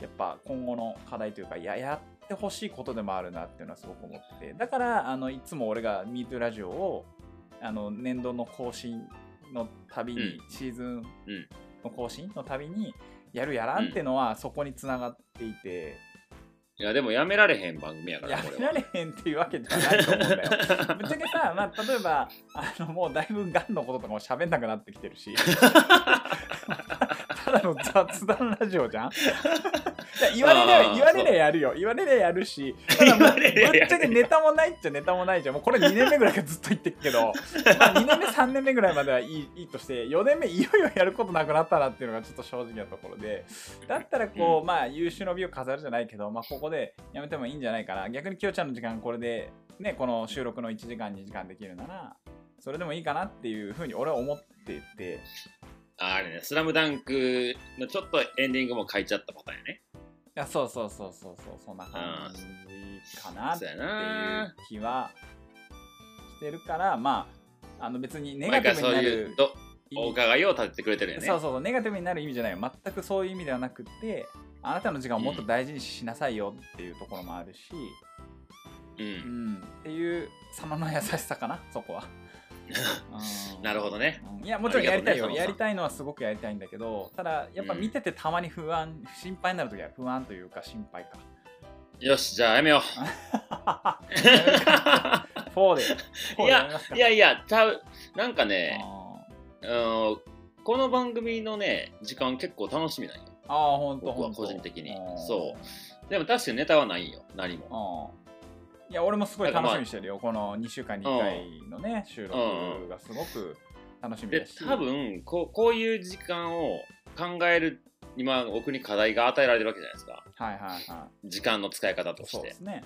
やっぱ今後の課題というかややってほしいことでもあるなっていうのはすごく思ってて。だからあのいつも俺が MeToo ラジオをあの年度の更新のたびに、うん。シーズンうんの更新のたびにやるやらんっていうのはそこにつながっていて、いやでもやめられへん番組やからやめられへんっていうわけじゃないと思うんだよ。ぶっちゃけさ、まあ、例えばあのもうだいぶがんのこととかも喋んなくなってきてるした だの雑談ラジオじゃん？言われりゃ言われりゃやるよ。言われりゃやるし。ぶっちゃけネタもないっちゃネタもないじゃん。もうこれ2年目ぐらいからずっと言ってるけど、まあ、2年目3年目ぐらいまではいいいいとして4年目いよいよやることなくなったなっていうのがちょっと正直なところで。だったらこう、まあ優秀の美を飾るじゃないけど、まあ、ここでやめてもいいんじゃないかな逆にきよちゃんの時間これでねこの収録の1時間2時間できるならそれでもいいかなっていうふうに俺は思っててあれね「スラムダンクのちょっとエンディングも書いちゃったパターンやね。いやそうそうそうそうそうそんな感じかなっていうな気はしてるからまああの別にネガティブになるお伺いを立ててくれてるよね。そうそうそうネガティブになる意味じゃないよ。全くそういう意味ではなくてあなたの時間をもっと大事にしなさいよっていうところもあるし、ううん。ん、っていう様の優しさかなそこは、うん なるほどね。うん。いやもちろんやりたいよ、ねやりたいのはすごくやりたいんだけどただやっぱ見ててたまに不安、心配になるときは不安というか心配か。よしじゃあやめよう。4で。4いやいやいやちゃうなんかねあうんこの番組のね時間結構楽しみなんよ。ーあーほんと僕は個人的に。うん。そう。でも確かにネタはないんよ何も。うんいや俺もすごい楽しみにしてるよ、この2週間に1回のね、収録がすごく楽しみでだし。多分こうこういう時間を考える今僕に課題が与えられてるわけじゃないですか。はいはいは時間の使い方といして。そうですね。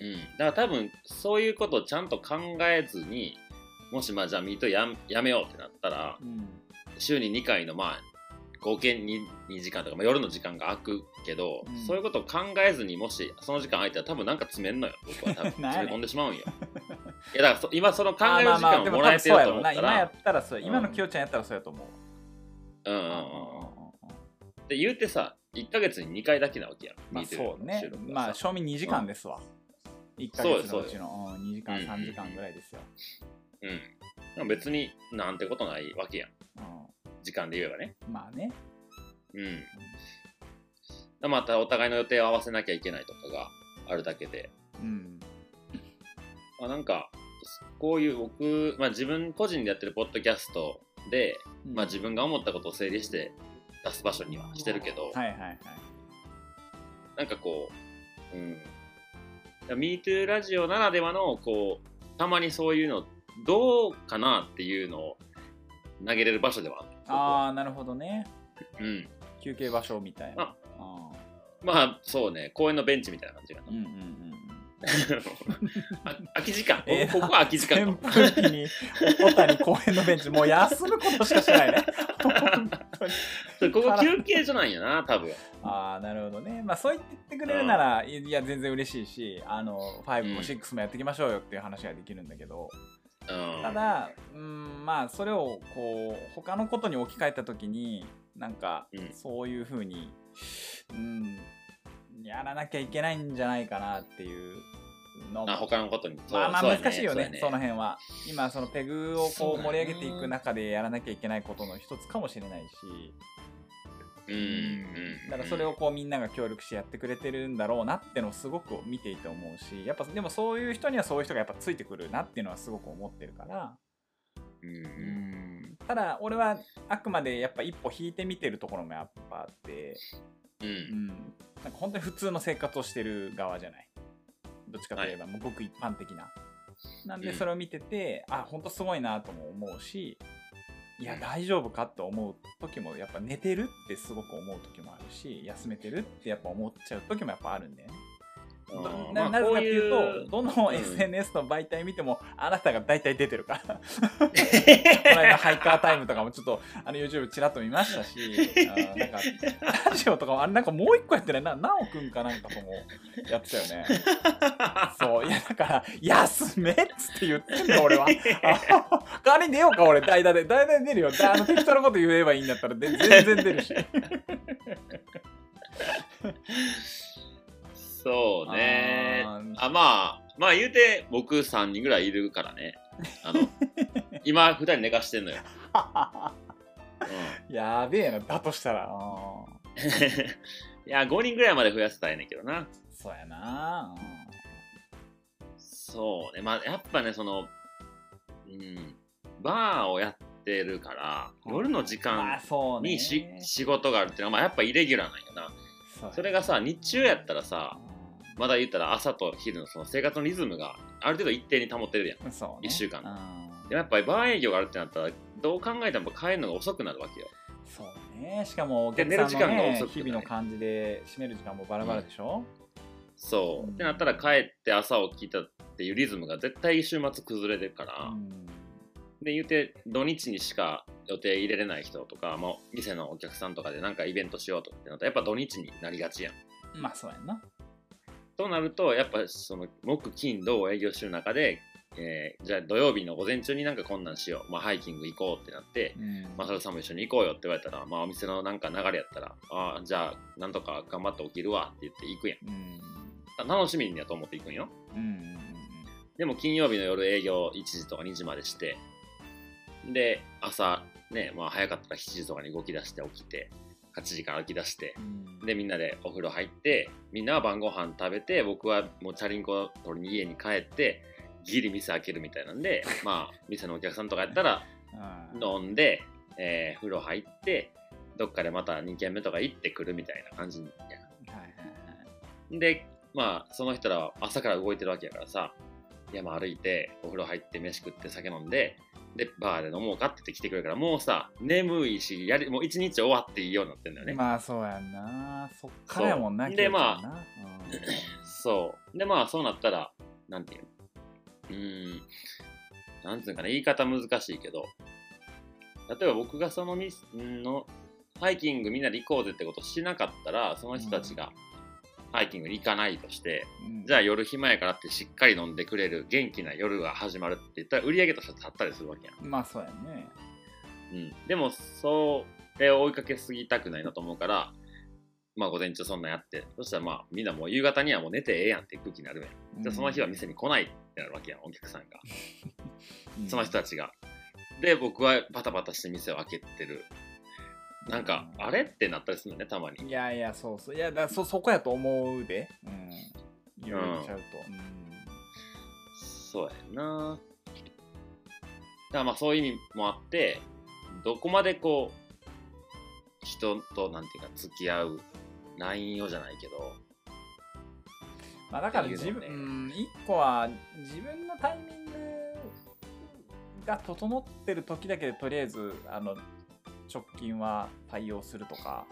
うん、だから多分そういうことをちゃんと考えずにもしまあじゃあミートややめようってなったらうん。週に2回のまあ合計 2, 2時間とか、まあ、夜の時間が空くけど、うん。そういうことを考えずにもしその時間空いたら多分なんか詰めんのよ。僕は多分。詰め込んでしまうんよ。いやだからそ今その考える時間をもらえてると思ったやろうな今やらったらそううん今のきよちゃんやったらそうやと思ううんうんうんうん。で言うてさ1ヶ月に2回だけなわけやん。まあそうね。まあ賞味2時間ですわ。1ヶ月のうちの。2時間うん3時間ぐらいですよ。うん。でも別になんてことないわけやん。う時間で言えばね。んまあね。うん。またお互いの予定を合わせなきゃいけないとかがあるだけで、うん。まあ、なんか、こういう僕、まあ、自分個人でやってるポッドキャストで、まあ、自分が思ったことを整理して出す場所にはしてるけど、はいはいはい。なんかこう、うん。MeToo ラジオならではの、こう、たまにそういうの、どうかなっていうのを投げれる場所ではある。ああなるほどね。うん。休憩場所みたいな。ああまあ、そうね、公園のベンチみたいな感じかな。ー。うんうんうんうん。あ空き時間、えーここは空き時間扇か風機にお小谷公園のベンチもう休むことしかしないね。ここ 休憩所なんやな、多分。ああなるほどね。まあそう言ってくれるなら、いや全然嬉しいしあの5もうん。6もやっていきましょうよっていう話ができるんだけど、うん、ただうんまあそれをこう他のことに置き換えた時になんかうん。そういうふうに、うん、やらなきゃいけないんじゃないかなっていうの。もあ他のことに。まあまあ難しいよねそうやその辺は。今そのペグをこそう盛り上げていく中でやらなきゃいけないことの一つかもしれないし、うんうん。だからそれをこうみんなが協力してやってくれてるんだろうなってのをすごく見ていて思うし。やっぱでもそういう人にはそういう人がやっぱついてくるなっていうのはすごく思ってるから、うんただ俺はあくまでやっぱ一歩引いて見てるところもやっぱあって、う。うんん、なんか本当に普通の生活をしてる側じゃないどっちかといえばもうごく一般的な。なんでうんそれを見てて、あ本当すごいなとも思うしいやうん大丈夫かって思う時もやっぱ寝てるってすごく思う時もあるし休めてるってやっぱ思っちゃう時もやっぱあるんだよね。ななぜかっていうとどのうん。SNS の媒体見てもあなたが大体出てるから。この間ハイカータイムとかもちょっとあの YouTube ちらっと見ましたしあーなんかラジオとかもあれなんかもう一個やってない。ななおくんかなんかともやってたよね。そう。いやだから休めっつって言ってんだ俺は。あ代わりに出ようか俺代打で。代打で出るよ。だあの適当なこと言えばいいんだったらで全然出るしそうね。あまあまあ言うて僕3人ぐらいいるからね。あの 今2人寝かしてんのよ、うん。やべえなだとしたら。いや5人ぐらいまで増やせたらええねんけどな。そうやな。そうね。まあやっぱねそのうん。バーをやってるから夜の時まあ間そうね。にし、仕事があるっていうのはまあやっぱイレギュラーなんやな。それがさ日中やったらさまだ言ったら朝と昼のその生活のリズムがある程度一定に保てるやん。ね。一週間。うん。でもやっぱりバー営業があるってなったらどう考えても帰るのが遅くなるわけよ。そうね。しかもおで客さんの、寝る時間がね、遅く日々の感じで閉める時間もバラバラでしょ、そう、うんってなったら帰って朝起きたっていうリズムが絶対週末崩れてるから、うん。で言うて土日にしか予定入れれない人とかもう店のお客さんとかでなんかイベントしようとってなったらやっぱ土日になりがちやん。まあそうやんなとなるとやっぱその木金土営業してる中で、えーじゃあ土曜日の午前中になんかこんなんしよう、まあ、ハイキング行こうってなってうん。マサルさんも一緒に行こうよって言われたら、まあ、お店のなんか流れやったらああじゃあなんとか頑張って起きるわって言って行くやうん。ん楽しみにやと思って行くんよ。うんうんでも金曜日の夜営業1時とか2時までして、で、朝ね、まあ早かったら7時とかに動き出して起きて、8時から歩き出して、うん。で、みんなでお風呂入って、みんなは晩ご飯食べて、僕はもうチャリンコ取りに家に帰って、ギリ店開けるみたいなんで、まあ、店のお客さんとかやったらうん飲んで、えー風呂入って、どっかでまた2軒目とか行ってくるみたいな感じや。はいはいはい。で、まあ、その人らは朝から動いてるわけやからさ、山歩いて、お風呂入って、飯食って、酒飲んで、で、バーで飲もうかって言って来てくれるから、もうさ、眠いし、やりもう一日終わっていいようになってんだよね。まあそうやんな。そっからやもんなでまあな。そう。で、まあ、そうなったら、なんていうの？うーん、なんつうのかな、言い方難しいけど、例えば僕がそのミスの、ハイキングみんなで行こうぜってことしなかったら、その人たちがハイキングに行かないとして、うんじゃあ夜暇やからってしっかり飲んでくれる元気な夜が始まるって言ったら売り上げとして立ったりするわけやん。まあそうやねうん、でもそれを追いかけすぎたくないなと思うから、まあ午前中そんなんやって、そしたらまあみんなもう夕方にはもう寝てええやんって空気になるやん。じゃあその日は店に来ないってなるわけやん、お客さんが。うんその人たちが。で、僕はバタバタして店を開けてる。なんか、うんあれってなったりするのね、たまに。いやいやそうそう。いやだそそこやと思うで。うん。いろいろちゃうと。そうやんな。だからまあそういう意味もあって、どこまでこう、人となんていうか付き合うラインをじゃないけど、まあだから自分、っていうのうん一個は自分のタイミングが整ってる時だけでとりあえずあの直近は対応するとか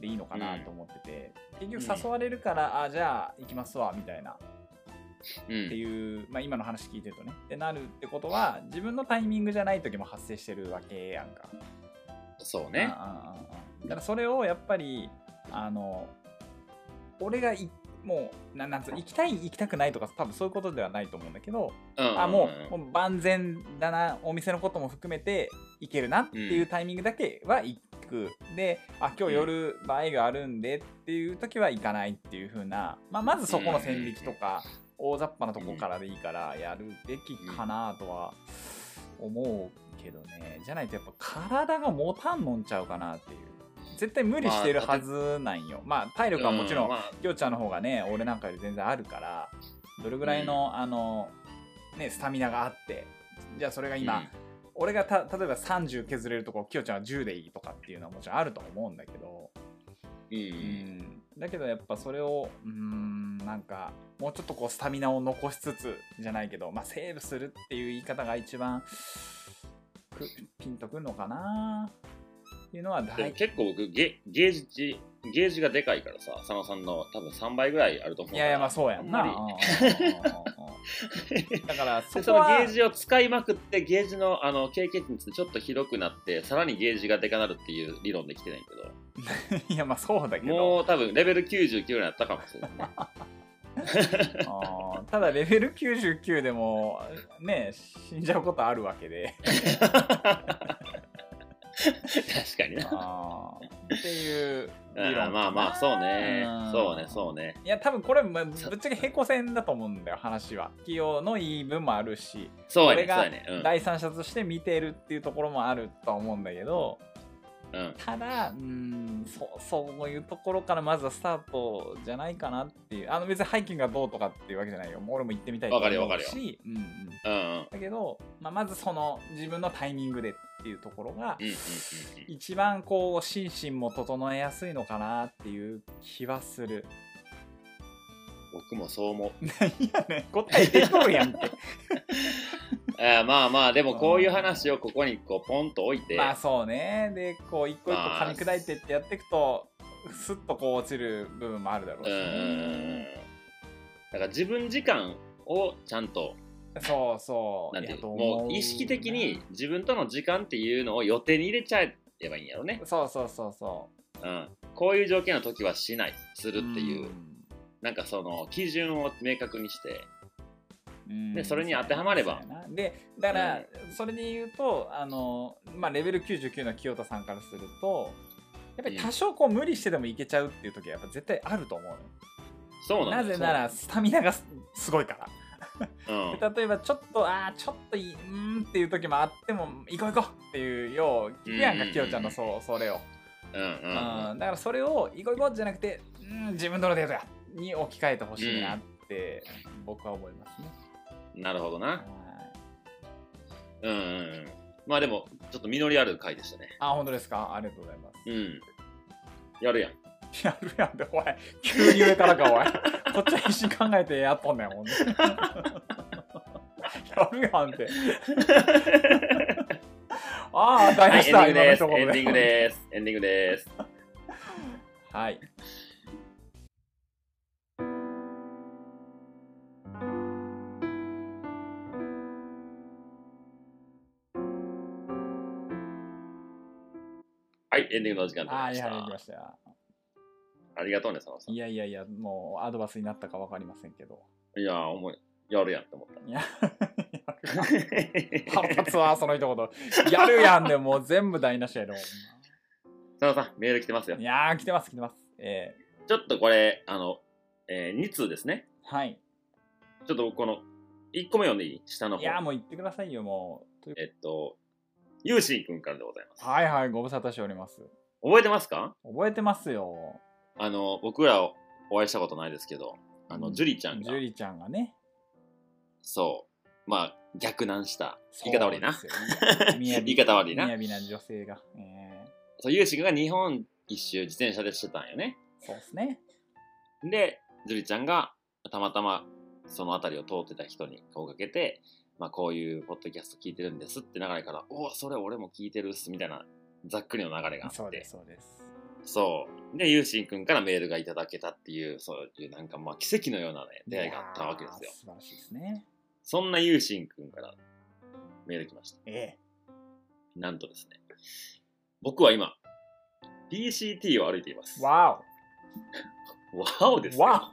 でいいのかなと思ってて、結局誘われるから、あじゃあ行きますわみたいな。っうん。ていう、まあ、今の話聞いてるとね。ってなるってことは自分のタイミングじゃない時も発生してるわけやんか。そうね。だからそれをやっぱりあの俺がいもうななんつうの行きたい行きたくないとか多分そういうことではないと思うんだけど、うん。あもうもう万全だなお店のことも含めて行けるなっていうタイミングだけは一く。であ今日夜場合があるんでっていう時は行かないっていう風な、まあ、まずそこの線引きとか大雑把なとこからでいいからやるべきかなとは思うけどね。じゃないとやっぱ体が持たんのんちゃうかなっていう絶対無理してるはずなんよ。まあ体力はもちろんうまあ。きょうちゃんの方がね俺なんかより全然あるからどれぐらいの、あのねスタミナがあってじゃあそれが今、うん。俺がた例えば30削れるとこきよちゃんは10でいいとかっていうのはもちろんあると思うんだけど、うん。うん、だけどやっぱそれをうーんなんかもうちょっとこうスタミナを残しつつじゃないけど、まあ、セーブするっていう言い方が一番くピンとくるのかないうのは大結構僕ゲゲージゲージがでかいからさ佐野さんの多分3倍ぐらいあると思ういやいやまあそうやんな。だからそのゲージ。を使いまくってゲージのあの経験値ちょっと広くなってさらにゲージがでかなるっていう理論できてないけど。いやまあそうだけど。もう多分レベル99になったかもしれない。ただレベル99でもね死んじゃうことあるわけで 確かにな。っていう理論まあまあそうね。うん。そうねそうね。いや多分これまあぶっちゃけ平行線だと思うんだよ話は。企業の言い分もあるし。そうや俺が第三者として見てるっていうところもあるとは思うんだけどうんただうーんそそういうところからまずはスタートじゃないかなっていう。あの別にハイキングがどうとかっていうわけじゃないよ。もう俺も行ってみたいと思うし。わかるよわかうんうん。うんうん。だけど、まあ、まずその自分のタイミングでっていうところがうんうんうん一番こう心身も整えやすいのかなっていう気はする。僕もそう思う。いやね答え出とるやんけ。あーまあまあでもこういう話をここにこうポンと置いて、まあそうね。でこう一個一個まあ噛み砕いてってやっていくとスッとこう落ちる部分もあるだろうしうん。だから自分時間をちゃんとそうそう。なんていうやともう意識的に自分との時間っていうのを予定に入れちゃえばいいんやろね、そうそうそうそう。ん、こういう条件の時はしない。すう。るっていう、なんかその基準を明確にして。うんでそれに当てはまれば。でだから、それで言うとあの、まあ、レベル99の清田さんからするとやっぱり多少こう無理してでもいけちゃうっていう時はやっぱ絶対あると思うそうなぜならスタミナがすすごいから。そううん。で例えばちょっとああちょっといいうーんっていう時もあっても行こう行こうっていうよう聞くやんかうん清ちゃんのそうそれを、うんうんうん。うん、だからそれを行こう行こうじゃなくてうん自分とのデートやに置き換えてほしいなって僕は思いますね、なるほどなはいうんうんうんまあでもちょっと実りある回でしたねあ本当ですか？ありがとうございますうんやるやんやるやんで、おい。急に上からか、おい。こっちは必死に考えてやっとんねん、ほんで。やるやんって。ああ、大はい、変した、エンディングです。今の一言エンディングです。エンディングです。はい。はい、エンディングのお時間となりました。やりましたよ。ありがとうね、佐野さん。いやいやいや、もうアドバイスになったかわかりませんけど。いや、思い、やるやんって思った。いや、やるやん腹立つわ、その一言。やるやんで、もう全部台無しやろ。佐野さん、メール来てますよい。やー、来てます、来てます。えちょっとこれ、あの、えー、2通ですね。ー、はい。ちょっとこの、1個目読んでいい？下の方。いやー、もう言ってくださいよ、もうえっと、ゆうしんくんからでございます。はいはい、ご無沙汰しております。覚えてますか？覚えてますよ。あの、僕らお会いしたことないですけど、あの、うんジュリちゃんが、ジュリちゃんがね。そう、まあ、逆難した。言い方悪いな。そうですよ言い方悪いな雅な女性が。えそう、ゆうしんくんが日本一周自転車でしてたんよね。ー、そうですね。で、ジュリちゃんがたまたまその辺りを通ってた人に声をかけて、まあ、こういうポッドキャスト聞いてるんですって流れから、おお、それ俺も聞いてるっすみたいなざっくりの流れがあって、そうです、そうです。そうで、ゆうしんくんからメールがいただけたっていう、そういうなんかまあ奇跡のようなね、出会いがあったわけですよ。素晴らしいですね。そんなゆうしんくんからメール来ました。えなんとですね、僕は今、PCT を歩いています。え。わ わおですよ。おわ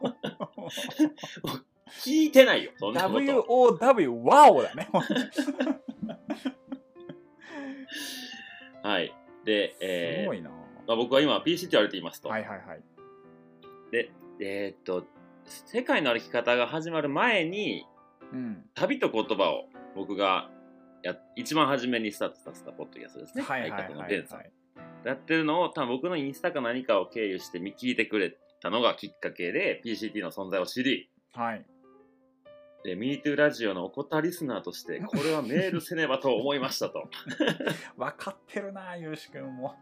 聞いてないよ、そおんなこと。!WOW、わおだね。はい。で、えーすごいな。まあ、僕は今 PCT を歩いていますと。はいはいはい。で、えーっと、世界の歩き方が始まる前に、うん。旅と言葉を僕がや一番初めにスタートさせたポッドキャストですね。はいはいはい、はいデンさん。やってるのを多分僕のインスタか何かを経由して見聞いてくれたのがきっかけで PCT の存在を知り、はい。で、MeToo ラジオのおこたリスナーとして、これはメールせねばと思いましたと。分かってるな、ゆうしくんも。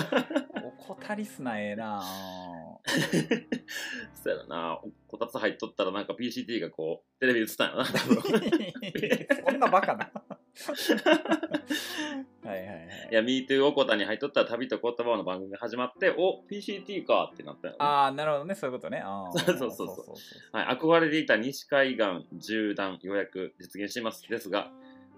おこたリスナーええな。そうやろな、こたつ入っとったらなんか PCT がこう、テレビ映ったんやな、多分。そんなバカな。はいはいはい。いや、MeToo おこたに入っとったら旅と言葉の番組が始まって、お PCT かってなったよ、ね。ああ、なるほどね、そういうことね。そうそうそうそうはい、憧れていた西海岸縦断ようやく実現します。ですが、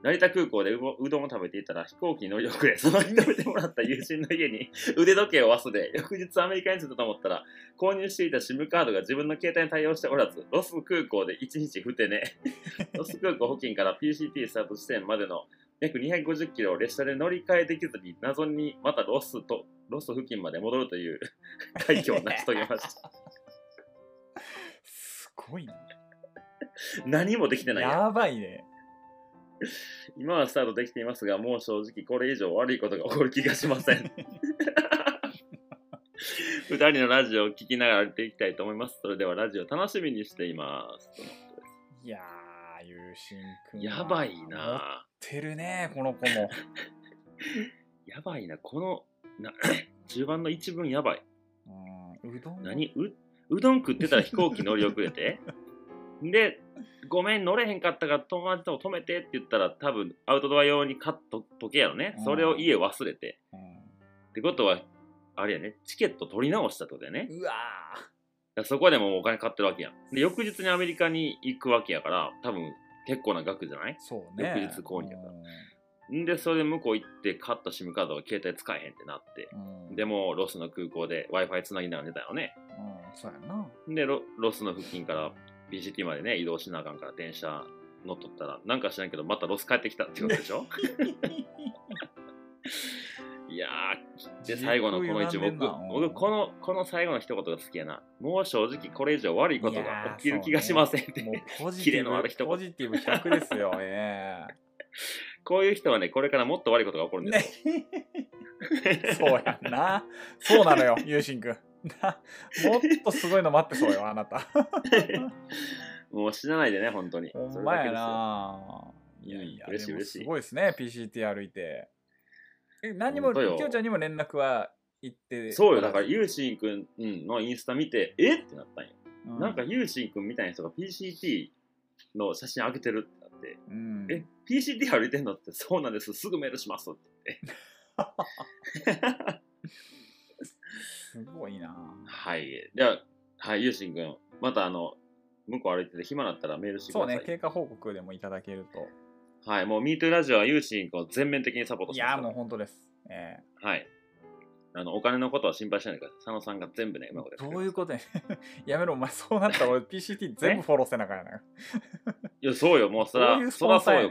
成田空港でうどうどんを食べていたら飛行機に乗り遅れ、その日泊めてもらった友人の家に 腕時計を忘れ、翌日アメリカに着いたと思ったら、購入していた SIM カードが自分の携帯に対応しておらず、ロス空港で1日ふて寝、ロス空港付近から PCT スタート地点までの約250キロを列車で乗り換えできずに、謎にまたロスと、ロス付近まで戻るという快挙を成し遂げました。すごいな。何もできてないやんやばいね。今はスタートできていますが、もう正直これ以上悪いことが起こる気がしません。二人のラジオを聞きながら歩いていきたいと思います。それではラジオ楽しみにしています。いやー、ゆうしんくん。やばい持っなてるね、この子も。やばいな。この、な 中盤の一文やばい。うん、うどん何？ううどん食ってたら飛行機乗り遅れて？で、ごめん、乗れへんかったから友達と止めてって言ったら多分アウトドア用に買っと時計やろね。それを家忘れて。うってことは、あれやね、チケット取り直したってことね。ん、うわそこでもうお金買ってるわけやん。で、翌日にアメリカに行くわけやから、多分結構な額じゃない？ー、そうね。翌日購入だうんんで、それで向こう行って買った SIM カードが携帯使えへんってなって。うん、でも、ロスの空港で Wi-Fi つなぎながら寝たよね。うん、そうやな。でロ、ロスの付近から PCT までね、移動しなあかんから電車乗っとったら、なんか知らんけど、またロス帰ってきたってことでしょ？いやー、で、最後のこの一僕、僕、この、この最後の一言が好きやな。もう正直これ以上悪いことが起きる気がしませんって。キレのある一言ポジティブ100ですよ、え こういう人はね、これからもっと悪いことが起こるんえですよ。ね そうやんな。そうなのよ、ゆうしんくん。な もっとすごいの待ってそうよ、あなた。もう死なないでね、本当に。ほんまやな。いやいや、嬉しい嬉しいすごいですね、PCT 歩いて。え、何も、きよょうちゃんにも連絡は行って。そうよ、だ？から、ゆうしんくんのインスタ見て、え？ってなったんよ。うん、なんか、ゆうしんくんみたいな人が PCT の写真上げてるってなって、うん、え、PCT 歩いてんのって、そうなんです、すぐメールしますって言って。すごいな。はい。では、はい、ゆうしんくん、またあの、向こう歩いてて暇だったらメールしてください。そうね、経過報告でもいただけると。はい、もう MeToo ラジオはゆうしんくんを全面的にサポートいや、してますからもう本当です。えはい。あの、お金のことは心配しないでください。佐野さんが全部ね、えうまいことやってどういうことや やめろ、お前、そうなったら俺 PCT 全部フォローせなあかんやな。いや、そうよ、もうそらどういう、スそらそうよ、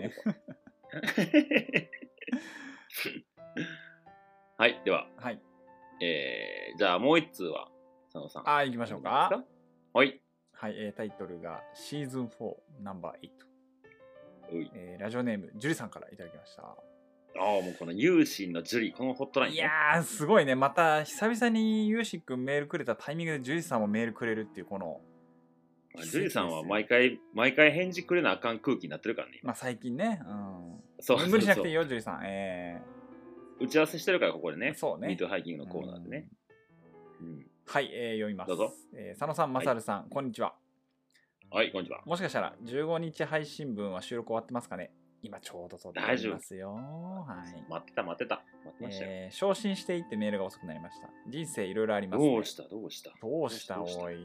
はい、では、はい。えー、じゃあもう一通は、佐野さん。あー、行きましょうか。はい。はい、えータイトルがシーズン4ナンバー8。ういえーラジオネーム、ジュリさんからいただきました。ああ、もうこの有心のジュリ、このホットライン、ね。いやー、すごいね。また、久々にユーシ君メールくれたタイミングでジュリさんもメールくれるっていう、この、まあジュリさんは毎回、毎回返事くれなあかん空気になってるからね。まあ最近ね、うん。そう無理しなくていいよ、ジュリさん。え打ち合わせしてるから、ここでー、ね。そうね。ミートハイキングのコーナーでね。うんはい、えー読みます。どうぞえー佐野さん、まさるさん、こんにちは。はい、こんにちは。もしかしたら15日配信分は収録終わってますかね今ちょうど撮ってますよ。はい。待ってた、待ってた。待ってましたよ。えー昇進していってメールが遅くなりました。人生いろいろあります、ね。どうした、どうした？どうした？おい、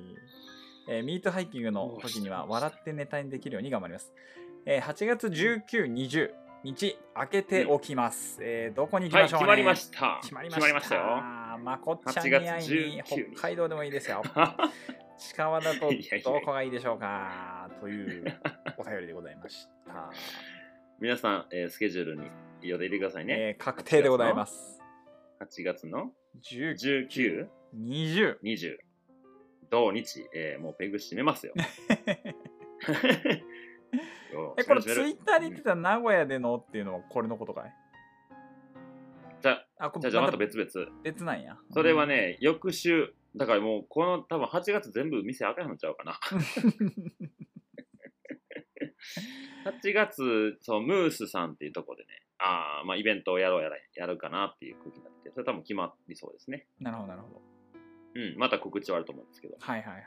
えーミートハイキングの時には笑ってネタにできるように頑張ります。えー8月19、20日開けておきます。えーどこに行きはい、ましょう、ね？決まりました。決まりました。よ。まこっちゃんに会いに8月19日北海道でもいいですよ。近場だとどこがいいでしょうか？というお便りでございました。皆さん、えースケジュールに予定入れてくださいね。えー確定でございます。8月の19、19、20。20、土日、えーもうペグ締めますよ。よえ、これツイッターで言ってた名古屋でのっていうのはこれのことかい？じゃあ、じゃあじゃあまた別々。別なんや。それはね、翌週、だからもうこの多分8月全部店開かへんのちゃうかな。8月、そう、ムースさんっていうとこでね、ああ、まあイベントをやろうやらやるかなっていう空気になって、それ多分決まりそうですね。なるほど、なるほど。うん、また告知はあると思うんですけど。はいはいはい。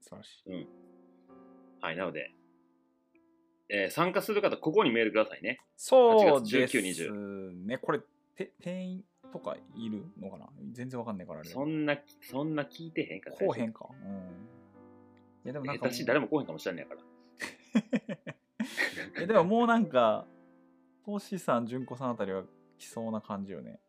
素晴らしい。はい、なので、えー参加する方、ここにメールくださいね。そう8月です19ね。これ、て店員とかいるのかな？全然わかんないからあれ。そんな、そんな聞いてへんから。こうへんか？うん。いやでもなんか。私、誰もこうへんかもしれないから。えでももうなんか、トシさん、純子さんあたりは来そうな感じよね。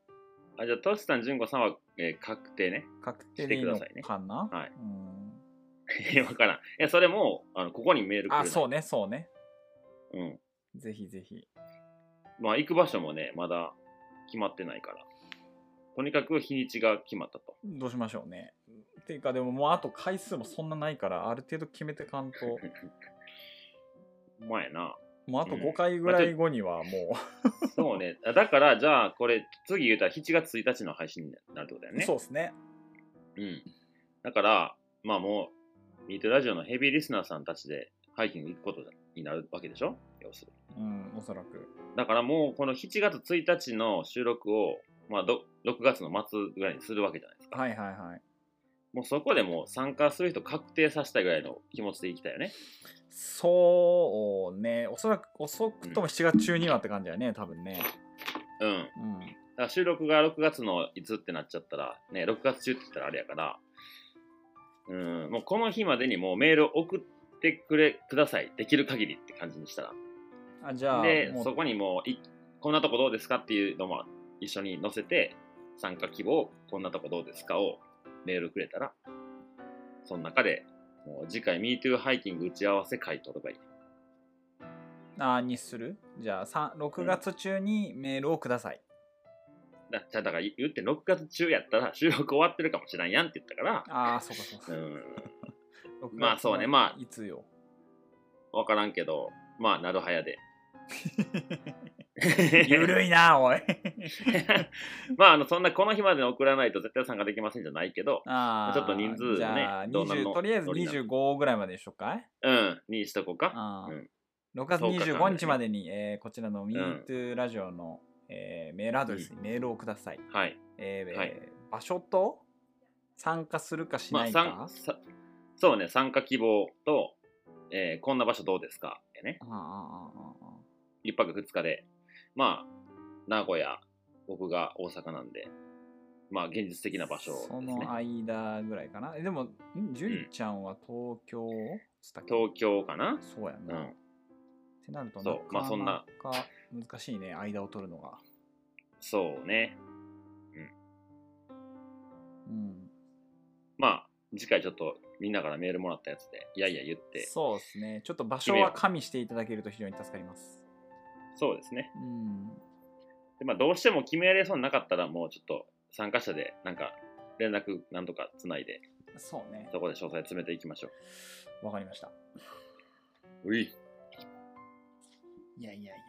あじゃあ、トシさん、純子さんは、えー確定ね。確定してくださいねかな、はいうん。い やわからん。いや、それも、あのここにメール来るあ、そうね、そうね。うん。ぜひぜひ。まあ、行く場所もね、まだ決まってないから。とにかく日にちが決まったと。どうしましょうね。っていうか、でももうあと回数もそんなないから、ある程度決めてかんと、まな。もうあとうん5回ぐらい後にはもそうね。あだから、じゃあ、これ、次言うたら7月1日の配信になるってことだよう、ね。そうですね。うん。だから、まあもう、ミートラジオのヘビーリスナーさんたちでハイキング行くことになるわけでしょ？要するに。うん、おそらく。だからもう、この7月1日の収録を、まあど、6月の末ぐらいにするわけじゃないですか。はいはいはい。もうそこでもう参加する人確定させたいぐらいの気持ちでいきたいよね？そうね、おそらく遅くとも7月中にはって感じだよね、多分ね。うん。うん。だから収録が6月のいつってなっちゃったら、ね、6月中って言ったらあれやから、うん、もうこの日までにもうメールを送ってくれ、ください。できる限りって感じにしたら。あじゃあ、で、そこにもうい、こんなとこどうですかっていうのも一緒に載せて、参加希望、こんなとこどうですかをメールくれたら、その中で、もう次回 MeToo ハイキング打ち合わせ会取ればいい。あにする？じゃあ、さ6月中にメールをください。だじゃあだから言って6月中やったら収録終わってるかもしれんやんって言ったから、ああ、そうかそうか。うん、6まあそうねまあいつよ。わからんけど、まあ、なるはやで。ゆるいな、おい。まあ、あの、そんなこの日までに送らないと絶対参加できませんじゃないけど、あーちょっと人数ねじゃあ20どうなのとりあえずノリなの25ぐらいまでにしようかい？うん、にしとこうか。うん6月10日間でね25日までに、えーこちらの MeToo ラジオの、えーメールアドレスにメールをください。はい。えーはい場所と参加するかしまあ、ないか、さんさそうね、参加希望と、えーこんな場所どうですかってね。一泊二日で。まあ、名古屋、僕が大阪なんで、まあ、現実的な場所ですそね。の間ぐらいかな。えでも、んジュリちゃんは東京、つったっけ？東京かな？そうやな。うん。ってなるとそうまあそんなかか難しいね、間を取るのが。そうね。うん。まあ、次回ちょっとみんなからメールもらったやつで、いやいや言って、そうですね。ちょっと場所は加味していただけると非常に助かります。そうですね。うん。で、まあ、どうしても決められそうになかったら、もうちょっと参加者で、なんか、連絡なんとかつないで、そうね。そこで詳細詰めていきましょわかりました。う。うい。いやいやいや。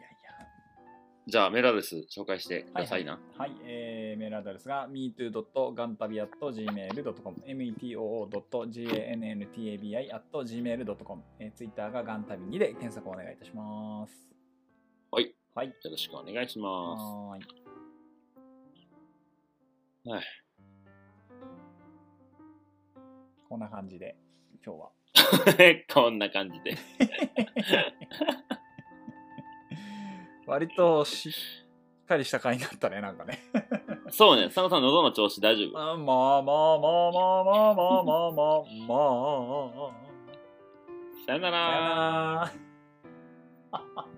じゃあ、メールアドレス紹介してくださいな。はい、えー、メールアドレスが metoo.gantabi.gmail.com metoo.gantabi.gmail.com、えー、ツイッターがガンタビ2で検索をお願いいたします。はい。はい。よろしくお願いしまはーい。はい。こんな感じで、今日は。す。こんな感じで。割としっかりした回になったね、なんかね。そうね、佐野さん、喉の調子大丈夫？あまあまあまあまあまあまあまあまあまあ。さよなさよなら。ら。